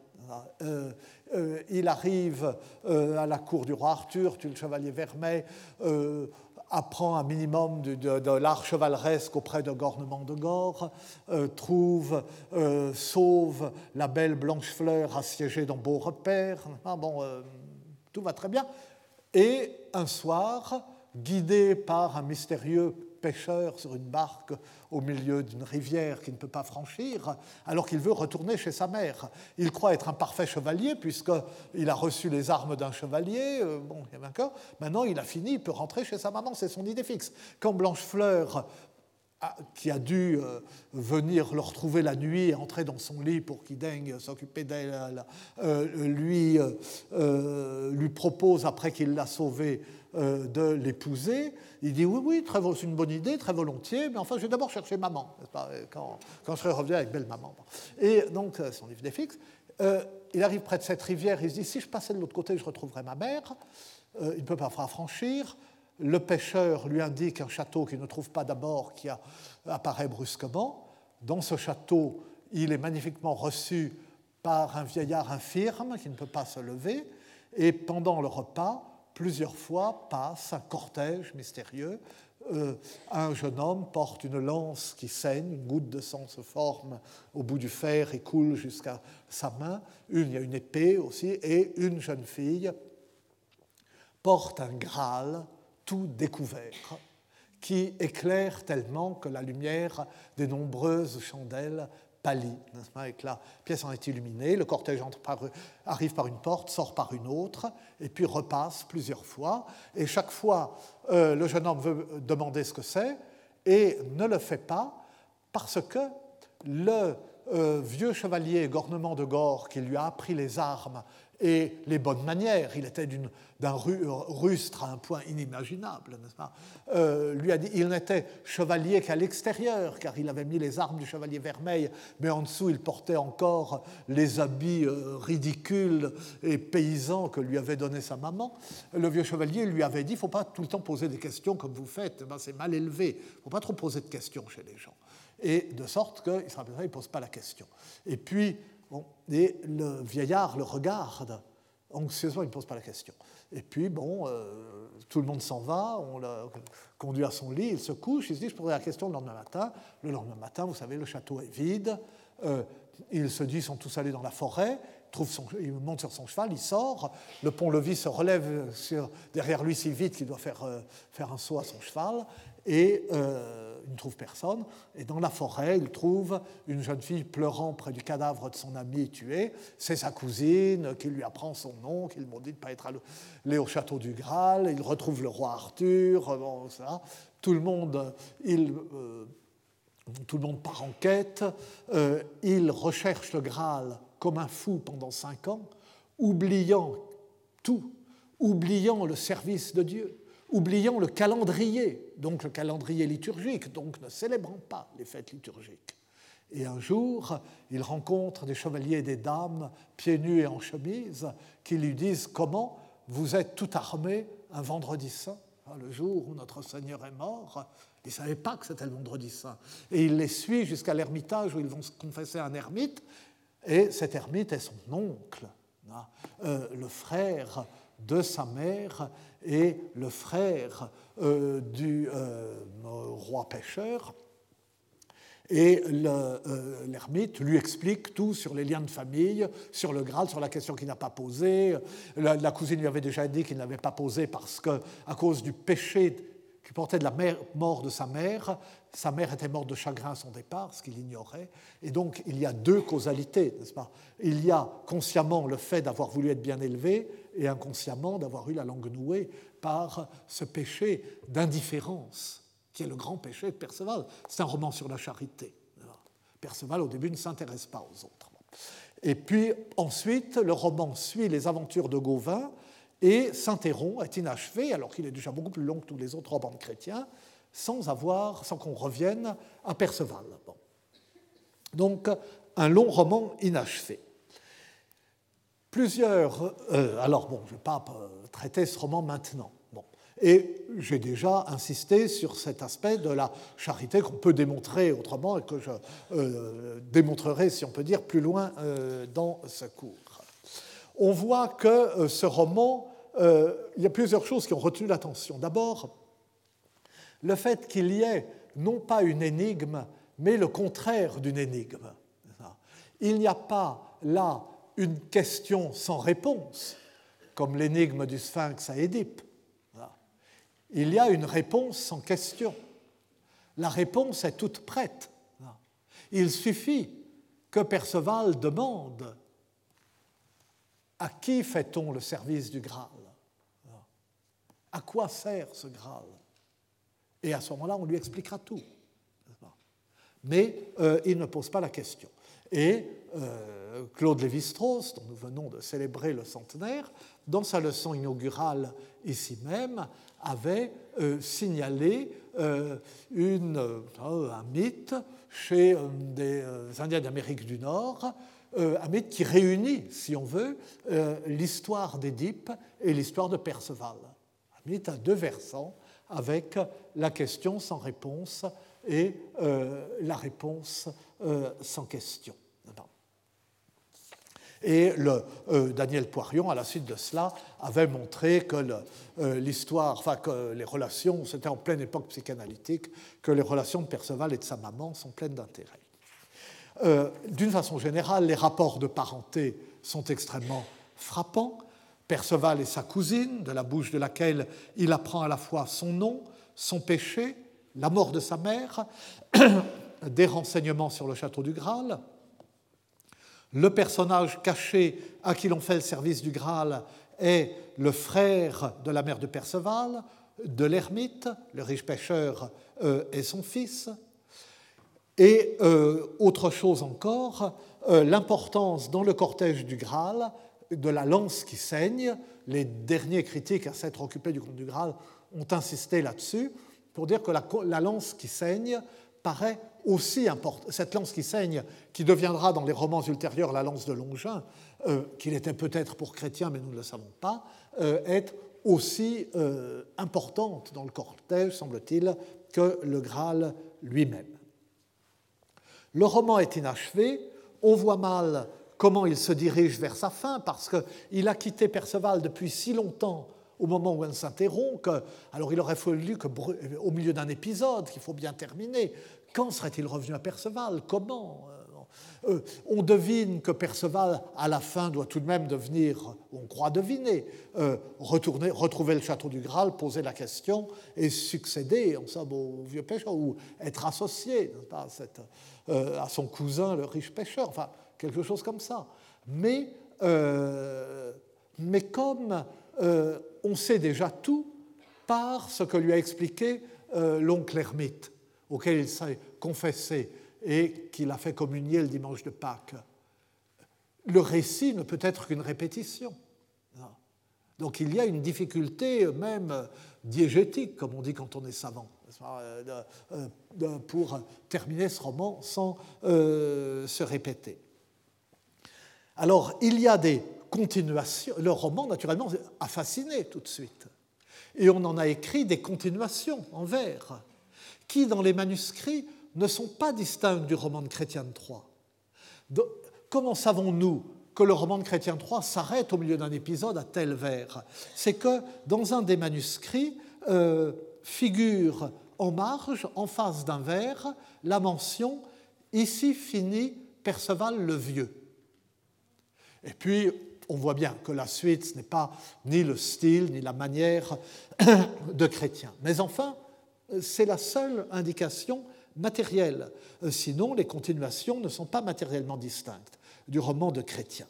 Euh, euh, il arrive euh, à la cour du roi Arthur, tue le chevalier Vermeil, apprend un minimum de, l'art chevaleresque auprès de Gornement de Gore, trouve, sauve la belle Blanchefleur assiégée dans Beau Repère. Ah, bon, tout va très bien. Et un soir, guidé par un mystérieux pêcheur sur une barque au milieu d'une rivière qu'il ne peut pas franchir, alors qu'il veut retourner chez sa mère. Il croit être un parfait chevalier, puisqu'il a reçu les armes d'un chevalier, euh, bon, il est vainqueur. Maintenant, il a fini, il peut rentrer chez sa maman, c'est son idée fixe. Quand Blanchefleur qui a dû euh, venir le retrouver la nuit et entrer dans son lit pour qu'il daigne s'occuper d'elle, euh, lui, lui propose, après qu'il l'a sauvé, euh, de l'épouser. Il dit oui, oui, c'est une bonne idée, très volontiers, mais enfin, je vais d'abord chercher maman, quand, quand, je revenu avec belle maman. Et donc, euh, son livre des fixes. Euh, il arrive près de cette rivière, il se dit si je passais de l'autre côté, je retrouverais ma mère. il ne peut pas franchir. Le pêcheur lui indique un château qu'il ne trouve pas d'abord, qui apparaît brusquement. Dans ce château, il est magnifiquement reçu par un vieillard infirme qui ne peut pas se lever. Et pendant le repas, plusieurs fois passe un cortège mystérieux. Euh, un jeune homme porte une lance qui saigne, une goutte de sang se forme au bout du fer et coule jusqu'à sa main. Il y a une épée aussi, et une jeune fille porte un Graal tout découvert qui éclaire tellement que la lumière des nombreuses chandelles pâlit, que la pièce en est illuminée, le cortège arrive par une porte, sort par une autre, et puis repasse plusieurs fois. Et chaque fois, euh, le jeune homme veut demander ce que c'est, et ne le fait pas, parce que le euh, vieux chevalier Gornement de Gore, qui lui a appris les armes et les bonnes manières. Il était d'un rustre à un point inimaginable, n'est-ce pas? Euh, Lui a dit, il n'était chevalier qu'à l'extérieur, car il avait mis les armes du chevalier vermeil, mais en dessous il portait encore les habits euh, ridicules et paysans que lui avait donné sa maman. Le vieux chevalier lui avait dit, il ne faut pas tout le temps poser des questions comme vous faites, ben, c'est mal élevé, il ne faut pas trop poser de questions chez les gens. Et de sorte qu'il il ne pose pas la question. Et puis, le vieillard le regarde anxieusement, il ne pose pas la question. Et puis, bon, euh, tout le monde s'en va, on le conduit à son lit, il se couche, il se dit, je poserai la question le lendemain matin. Le lendemain matin, vous savez, le château est vide, euh, il se dit, ils sont tous allés dans la forêt, trouve son, il monte sur son cheval, il sort, le pont-levis se relève sur, derrière lui si vite qu'il doit faire, euh, faire un saut à son cheval, et euh, il ne trouve personne. Et dans la forêt, il trouve une jeune fille pleurant près du cadavre de son ami tué. C'est sa cousine qui lui apprend son nom, qu'il lui dit de ne pas être allé au château du Graal. Il retrouve le roi Arthur. Bon, ça. Tout le monde, il, euh, tout le monde part en quête. Euh, il recherche le Graal comme un fou pendant cinq ans, oubliant tout, oubliant le service de Dieu oubliant le calendrier, donc le calendrier liturgique, donc ne célébrant pas les fêtes liturgiques. Et un jour, il rencontre des chevaliers et des dames, pieds nus et en chemise, qui lui disent Comment vous êtes tout armés un vendredi saint, hein, le jour où notre Seigneur est mort Ils ne savaient pas que c'était le vendredi saint. Et il les suit jusqu'à l'ermitage où ils vont se confesser à un ermite, et cet ermite est son oncle, hein, euh, le frère de sa mère et le frère euh, du euh, roi pêcheur. Et euh, l'ermite lui explique tout sur les liens de famille, sur le Graal, sur la question qu'il n'a pas posée. La, cousine lui avait déjà dit qu'il n'avait pas posé parce que, à cause du péché qui portait de la mort de sa mère, sa mère était morte de chagrin à son départ, ce qu'il ignorait. Et donc, il y a deux causalités, n'est-ce pas? Il y a consciemment le fait d'avoir voulu être bien élevé et inconsciemment d'avoir eu la langue nouée par ce péché d'indifférence, qui est le grand péché de Perceval. C'est un roman sur la charité. Perceval, au début, ne s'intéresse pas aux autres. Et puis ensuite, le roman suit les aventures de Gauvin et s'interrompt, est inachevé, alors qu'il est déjà beaucoup plus long que tous les autres romans de chrétiens, sans avoir, sans qu'on revienne à Perceval. Donc, un long roman inachevé. Plusieurs. Euh, alors, bon, je ne vais pas euh, traiter ce roman maintenant. Bon. Et j'ai déjà insisté sur cet aspect de la charité qu'on peut démontrer autrement et que je euh, démontrerai, si on peut dire, plus loin dans ce cours. On voit que ce roman, il y a plusieurs choses qui ont retenu l'attention. D'abord, le fait qu'il y ait non pas une énigme, mais le contraire d'une énigme. Il n'y a pas là une question sans réponse, comme l'énigme du sphinx à Édipe. Il y a une réponse sans question. La réponse est toute prête. Il suffit que Perceval demande à qui fait-on le service du Graal? À quoi sert ce Graal? Et à ce moment-là, on lui expliquera tout. Mais euh, il ne pose pas la question. Et euh, Claude Lévi-Strauss, dont nous venons de célébrer le centenaire, dans sa leçon inaugurale ici même, avait euh, signalé un mythe chez des Indiens d'Amérique du Nord, un mythe qui réunit, si on veut, l'histoire d'Édipe et l'histoire de Perceval. Un mythe à deux versants, avec la question sans réponse et la réponse sans question. Et le, euh, Daniel Poirion, à la suite de cela, avait montré que euh, l'histoire, enfin que les relations, c'était en pleine époque psychanalytique, que les relations de Perceval et de sa maman sont pleines d'intérêt. Euh, d'une façon générale, les rapports de parenté sont extrêmement frappants. Perceval est sa cousine, de la bouche de laquelle il apprend à la fois son nom, son péché, la mort de sa mère, des renseignements sur le château du Graal, le personnage caché à qui l'on fait le service du Graal est le frère de la mère de Perceval, de l'ermite, le riche pêcheur euh, est son fils. Et euh, autre chose encore, euh, l'importance dans le cortège du Graal de la lance qui saigne. Les derniers critiques à s'être occupés du conte du Graal ont insisté là-dessus pour dire que la, lance qui saigne paraît aussi importante. Cette lance qui saigne, qui deviendra dans les romans ultérieurs la lance de Longin, euh, qu'il était peut-être pour chrétien, mais nous ne le savons pas, euh, est aussi euh, importante dans le cortège, semble-t-il, que le Graal lui-même. Le roman est inachevé, on voit mal comment il se dirige vers sa fin, parce qu'il a quitté Perceval depuis si longtemps au moment où elle s'interrompt, alors il aurait fallu que, au milieu d'un épisode qu'il faut bien terminer, quand serait-il revenu à Perceval? Comment? Euh, on devine que Perceval, à la fin, doit tout de même devenir, on croit deviner, euh, retrouver le château du Graal, poser la question et succéder en somme, au vieux pêcheur ou être associé euh, à son cousin, le riche pêcheur, enfin, quelque chose comme ça. Mais, mais comme on sait déjà tout par ce que lui a expliqué l'oncle ermite, auquel il s'est confessé et qu'il a fait communier le dimanche de Pâques. Le récit ne peut être qu'une répétition. Donc il y a une difficulté même diégétique, comme on dit quand on est savant, euh, pour terminer ce roman sans euh, se répéter. Alors il y a des Le roman, naturellement, a fasciné tout de suite. Et on en a écrit des continuations en vers, qui, dans les manuscrits, ne sont pas distincts du roman de Chrétien Troyes. Comment savons-nous que le roman de Chrétien Troyes s'arrête au milieu d'un épisode à tel vers? C'est que dans un des manuscrits euh, figure en marge, en face d'un vers, la mention Ici finit Perceval le Vieux. Et puis, on voit bien que la suite, ce n'est pas ni le style, ni la manière de Chrétien. Mais enfin, c'est la seule indication matériel. Euh, sinon, les continuations ne sont pas matériellement distinctes du roman de Chrétien.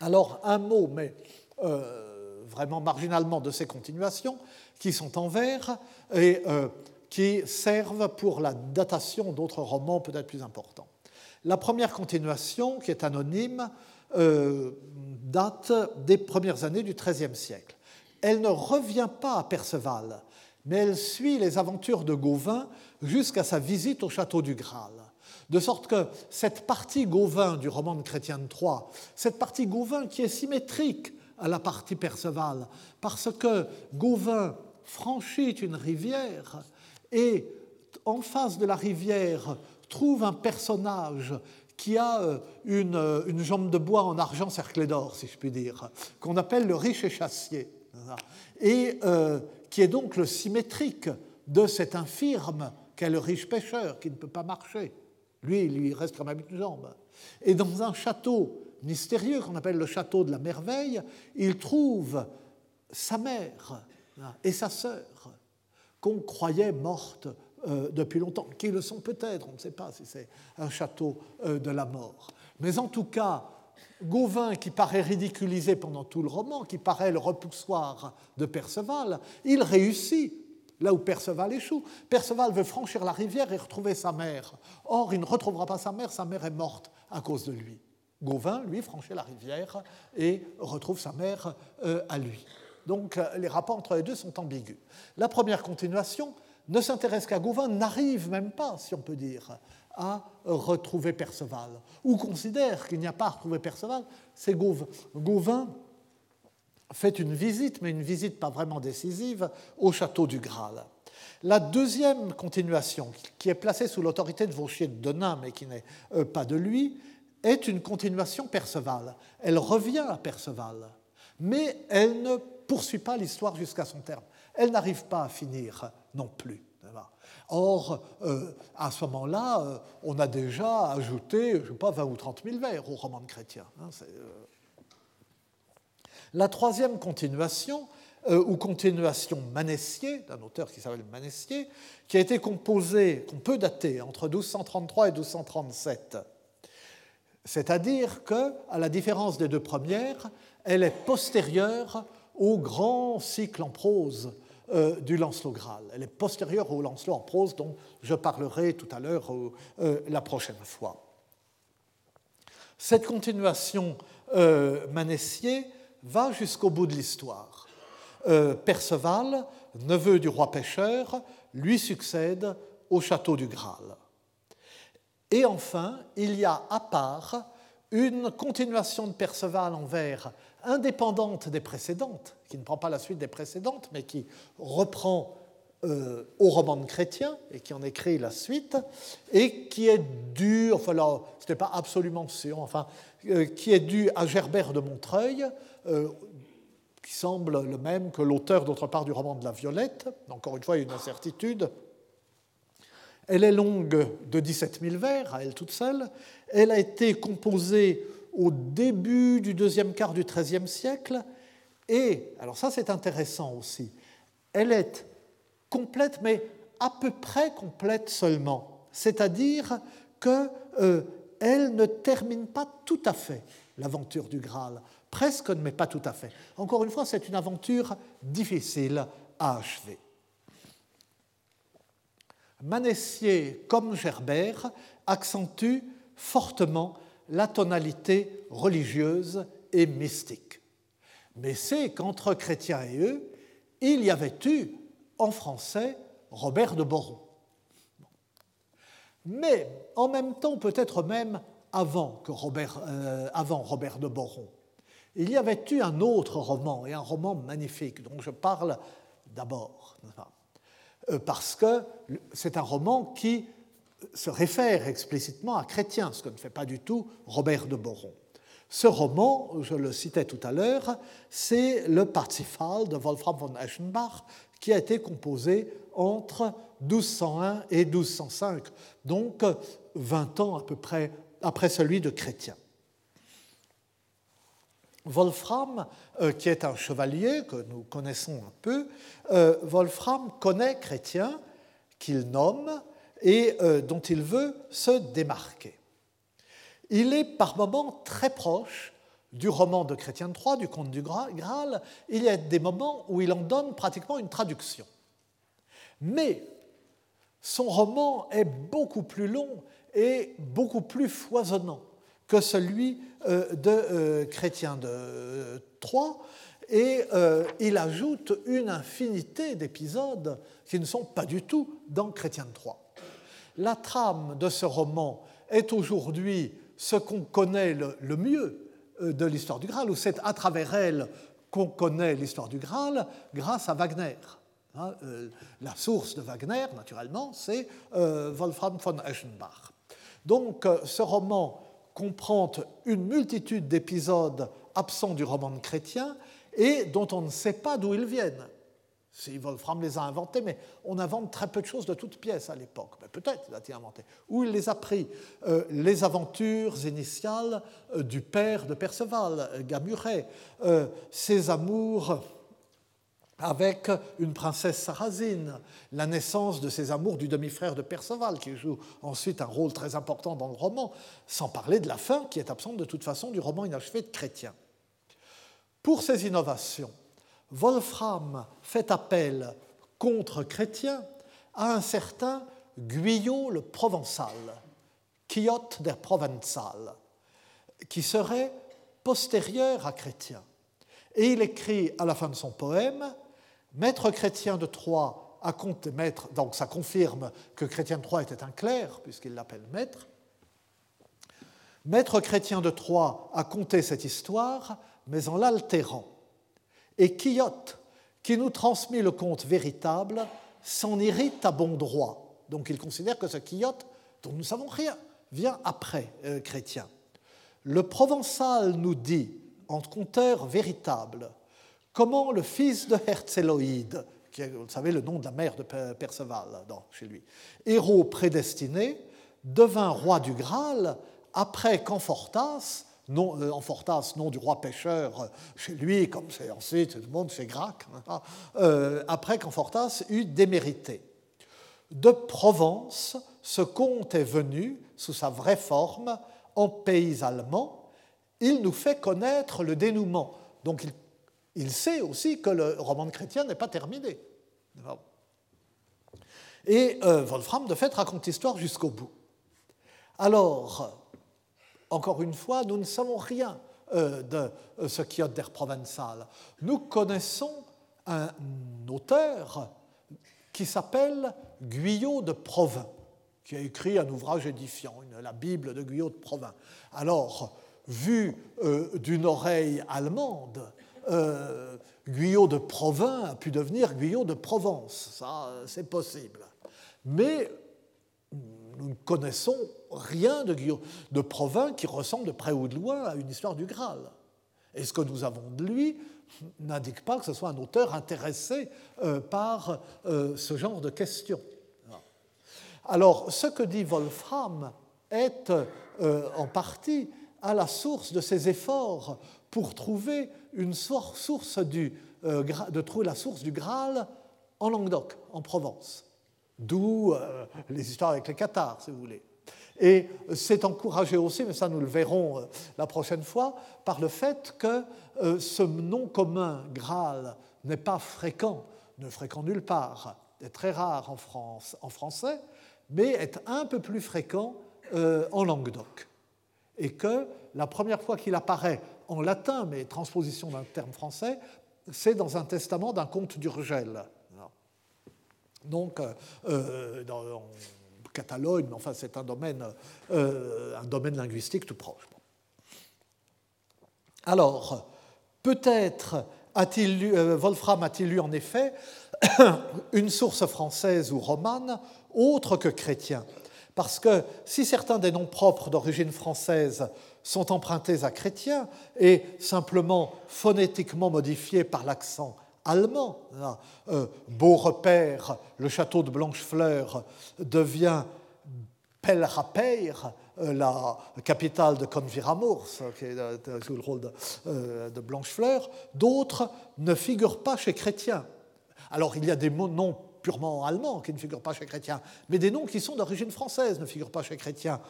Alors, un mot, mais euh, vraiment marginalement, de ces continuations, qui sont en vers et euh, qui servent pour la datation d'autres romans peut-être plus importants. La première continuation, qui est anonyme, date des premières années du XIIIe siècle. Elle ne revient pas à Perceval, mais elle suit les aventures de Gauvin jusqu'à sa visite au château du Graal. De sorte que cette partie Gauvin du roman de Chrétien de Troyes, cette partie Gauvin qui est symétrique à la partie Perceval, parce que Gauvin franchit une rivière et en face de la rivière trouve un personnage qui a euh, une, une jambe de bois en argent cerclée d'or, si je puis dire, qu'on appelle le riche échassier, et euh, qui est donc le symétrique de cet infirme qu'est le riche pêcheur qui ne peut pas marcher. Lui, il lui reste quand même une jambe. Et dans un château mystérieux qu'on appelle le château de la merveille, il trouve sa mère et sa sœur qu'on croyait mortes euh, depuis longtemps, qui le sont peut-être, on ne sait pas si c'est un château euh, de la mort. Mais en tout cas, Gauvin, qui paraît ridiculisé pendant tout le roman, qui paraît le repoussoir de Perceval, il réussit là où Perceval échoue. Perceval veut franchir la rivière et retrouver sa mère. Or, il ne retrouvera pas sa mère, sa mère est morte à cause de lui. Gauvin, lui, franchit la rivière et retrouve sa mère euh, à lui. Donc, les rapports entre les deux sont ambigus. La première continuation ne s'intéresse qu'à Gauvin, n'arrive même pas, si on peut dire, à retrouver Perceval, ou considère qu'il n'y a pas à retrouver Perceval, c'est Gauvin. Gauvin fait une visite, mais une visite pas vraiment décisive, au château du Graal. La deuxième continuation, qui est placée sous l'autorité de Vauchier de Denain, mais qui n'est euh, pas de lui, est une continuation Perceval. Elle revient à Perceval, mais elle ne poursuit pas l'histoire jusqu'à son terme. Elle n'arrive pas à finir non plus. Or, euh, à ce moment-là, euh, on a déjà ajouté, je ne sais pas, 20 ou 30 000 vers au roman de Chrétien. Hein, la troisième continuation, euh, ou continuation Manessier, d'un auteur qui s'appelle Manessier, qui a été composée, qu'on peut dater, entre 1233 et 1237. C'est-à-dire que, à la différence des deux premières, elle est postérieure au grand cycle en prose euh, du Lancelot Graal. Elle est postérieure au Lancelot en prose dont je parlerai tout à l'heure euh, la prochaine fois. Cette continuation euh, Manessier va jusqu'au bout de l'histoire. Euh, Perceval, neveu du roi pêcheur, lui succède au château du Graal. Et enfin, il y a à part une continuation de Perceval en vers indépendante des précédentes, qui ne prend pas la suite des précédentes, mais qui reprend euh, au roman de Chrétien et qui en écrit la suite, et qui est dû, enfin là, ce pas absolument sûr, enfin, euh, qui est dû à Gerbert de Montreuil, euh, qui semble le même que l'auteur d'autre part du roman de la Violette. Encore une fois, une incertitude. Elle est longue de 17 000 vers, à elle toute seule. Elle a été composée au début du deuxième quart du XIIIe siècle. Et, alors ça c'est intéressant aussi, elle est complète, mais à peu près complète seulement. C'est-à-dire qu'elle euh, ne termine pas tout à fait l'aventure du Graal. Presque, mais pas tout à fait. Encore une fois, c'est une aventure difficile à achever. Manessier, comme Gerbert, accentue fortement la tonalité religieuse et mystique. Mais c'est qu'entre chrétiens et eux, il y avait eu en français Robert de Boron. Mais en même temps, peut-être même avant, que Robert, euh, avant Robert de Boron, il y avait eu un autre roman, et un roman magnifique, dont je parle d'abord, euh, parce que c'est un roman qui se réfère explicitement à Chrétien, ce que ne fait pas du tout Robert de Boron. Ce roman, je le citais tout à l'heure, c'est le Parzifal de Wolfram von Eschenbach, qui a été composé entre 1201 et 1205, donc 20 ans à peu près après celui de Chrétien. Wolfram, euh, qui est un chevalier que nous connaissons un peu, euh, Wolfram connaît Chrétien, qu'il nomme et euh, dont il veut se démarquer. Il est par moments très proche du roman de Chrétien III, du Conte du Graal. Il y a des moments où il en donne pratiquement une traduction. Mais son roman est beaucoup plus long et beaucoup plus foisonnant que celui euh, de euh, Chrétien de Troyes, et il ajoute une infinité d'épisodes qui ne sont pas du tout dans Chrétien de Troyes. La trame de ce roman est aujourd'hui ce qu'on connaît le, mieux euh, de l'histoire du Graal, ou c'est à travers elle qu'on connaît l'histoire du Graal grâce à Wagner. Hein, euh, la source de Wagner, naturellement, c'est euh, Wolfram von Eschenbach. Donc ce roman comprend une multitude d'épisodes absents du roman de Chrétien et dont on ne sait pas d'où ils viennent. Si Wolfram les a inventés, mais on invente très peu de choses de toutes pièces à l'époque. Peut-être l'a-t-il inventé. Où il les a pris euh, Les aventures initiales euh, du père de Perceval, euh, Gamuret, ses amours avec une princesse sarrasine, la naissance de ses amours du demi-frère de Perceval, qui joue ensuite un rôle très important dans le roman, sans parler de la fin qui est absente de toute façon du roman inachevé de Chrétien. Pour ces innovations, Wolfram fait appel contre Chrétien à un certain Guyot le Provençal, Quixote der Provençal, qui serait postérieur à Chrétien. Et il écrit à la fin de son poème Maître chrétien de Troyes a compté maître, donc ça confirme que chrétien de Troyes était un clerc, puisqu'il l'appelle maître. Maître chrétien de Troyes a compté cette histoire, mais en l'altérant et Quillotte, qui nous transmet le conte véritable, s'en irrite à bon droit. Donc il considère que ce Quillotte, dont nous ne savons rien, vient après euh, Chrétien. Le Provençal nous dit, en conteur véritable, comment le fils de Herzéloïde, qui est, vous savez, le nom de la mère de Perceval chez lui, héros prédestiné, devint roi du Graal après qu'Enfortas, nom, euh, en Fortas, nom du roi pêcheur euh, chez lui, comme c'est ensuite le monde chez Grac, hein, euh, après qu'Enfortas eut démérité. De Provence, ce comte est venu, sous sa vraie forme, en pays allemand. Il nous fait connaître le dénouement. Donc il, il sait aussi que le roman de chrétien n'est pas terminé. Et Wolfram, de fait, raconte l'histoire jusqu'au bout. Alors, encore une fois, nous ne savons rien euh, de euh, ce Quixote Provençal. Nous connaissons un auteur qui s'appelle Guyot de Provins, qui a écrit un ouvrage édifiant, la Bible de Guyot de Provins. Alors, vu euh, d'une oreille allemande, Guyot de Provins a pu devenir Guyot de Provence. Ça, c'est possible. Mais nous ne connaissons rien de, de Provins qui ressemble de près ou de loin à une histoire du Graal. Et ce que nous avons de lui n'indique pas que ce soit un auteur intéressé euh, par euh, ce genre de questions. Alors, ce que dit Wolfram est euh, en partie à la source de ses efforts pour trouver la source du Graal en Languedoc, en Provence. D'où les histoires avec les Cathares, si vous voulez. Et c'est encouragé aussi, mais ça nous le verrons euh, la prochaine fois, par le fait que euh, ce nom commun, Graal, n'est pas fréquent, ne fréquent nulle part, est très rare en, France, en français, mais est un peu plus fréquent euh, en Languedoc. Et que la première fois qu'il apparaît en latin, mais transposition d'un terme français, c'est dans un testament d'un comte d'Urgel. Donc, dans, Catalogne, mais c'est un domaine, euh, un domaine linguistique tout proche. Alors, peut-être a-t-il euh, Wolfram a-t-il lu en effet une source française ou romane autre que chrétien? Parce que si certains des noms propres d'origine française sont empruntés à chrétien et simplement phonétiquement modifiés par l'accent allemand. Euh, beau repère, le château de Blanchefleur devient Pelrapeir, euh, la capitale de Conviramours, qui est euh, sous le rôle de, de Blanchefleur. D'autres ne figurent pas chez Chrétien. Alors il y a des noms purement allemands qui ne figurent pas chez Chrétien, mais des noms qui sont d'origine française ne figurent pas chez Chrétien.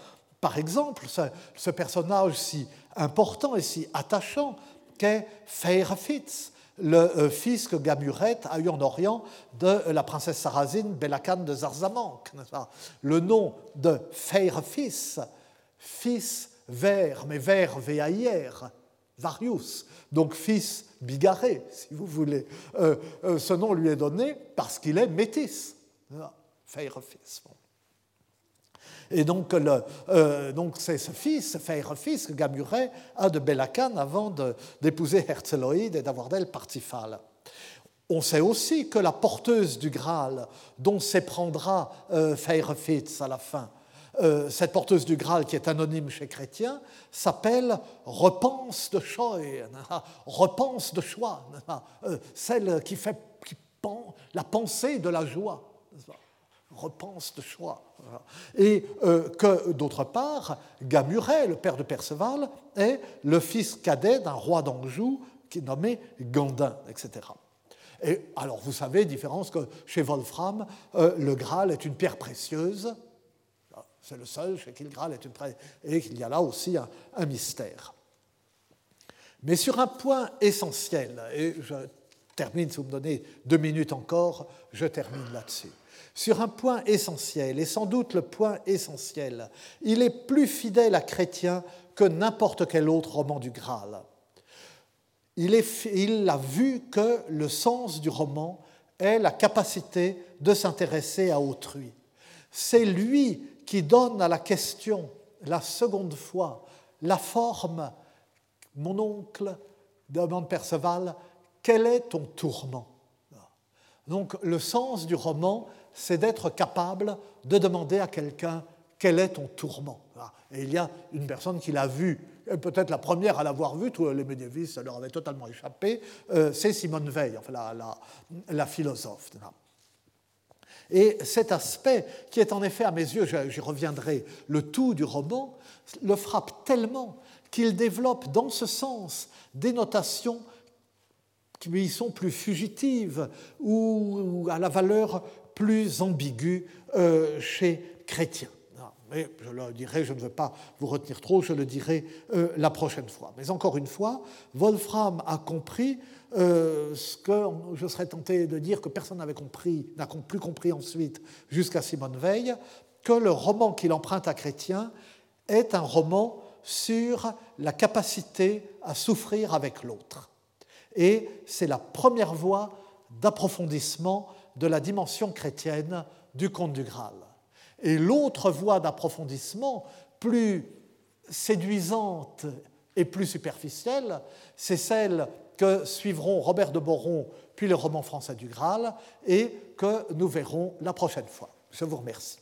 Par exemple, ce, personnage si important et si attachant qu'est Feyrfitz, le euh, fils que Gamuret a eu en Orient de la princesse sarrasine Belacan de Zarzamanque. Le nom de Feirfis, fils vert, mais vert VAIR, Varius, donc fils bigarré, si vous voulez. Euh, euh, ce nom lui est donné parce qu'il est métis. Feirfis. Et donc, euh, donc c'est ce fils, Feir fils, que Gamuret a de Belacan avant d'épouser Herzloïde et d'avoir d'elle Partifal. On sait aussi que la porteuse du Graal, dont s'éprendra euh, à la fin, euh, cette porteuse du Graal qui est anonyme chez Chrétien, s'appelle Repense de Scheu, Repense de choix, euh, celle qui fait qui la pensée de la joie repense de choix. Et euh, que, d'autre part, Gamuret, le père de Perceval, est le fils cadet d'un roi d'Anjou qui est nommé Gandin, etc. Et alors, vous savez, différence que chez Wolfram, euh, le Graal est une pierre précieuse. C'est le seul chez qui le Graal est une pierre. Et qu'il y a là aussi un, un mystère. Mais sur un point essentiel, et je termine, si vous me donnez deux minutes encore, je termine là-dessus sur un point essentiel, et sans doute le point essentiel. Il est plus fidèle à Chrétien que n'importe quel autre roman du Graal. Il, a vu que le sens du roman est la capacité de s'intéresser à autrui. C'est lui qui donne à la question, la seconde fois, la forme. Mon oncle demande Perceval, quel est ton tourment? Donc le sens du roman, c'est d'être capable de demander à quelqu'un quel est ton tourment. Et il y a une personne qui l'a vu, peut-être la première à l'avoir vu, tous les médiévistes, ça leur avait totalement échappé, euh, c'est Simone Veil, enfin, la, philosophe. Et cet aspect, qui est en effet à mes yeux, j'y reviendrai, le tout du roman, le frappe tellement qu'il développe dans ce sens des notations qui sont plus fugitives ou à la valeur plus ambigu euh, chez Chrétien. Mais je le dirai, je ne veux pas vous retenir trop, je le dirai euh, la prochaine fois. Mais encore une fois, Wolfram a compris euh, ce que je serais tenté de dire que personne n'avait compris, n'a plus compris ensuite jusqu'à Simone Veil, que le roman qu'il emprunte à Chrétien est un roman sur la capacité à souffrir avec l'autre. Et c'est la première voie d'approfondissement de la dimension chrétienne du conte du Graal. Et l'autre voie d'approfondissement, plus séduisante et plus superficielle, c'est celle que suivront Robert de Boron puis le roman français du Graal et que nous verrons la prochaine fois. Je vous remercie.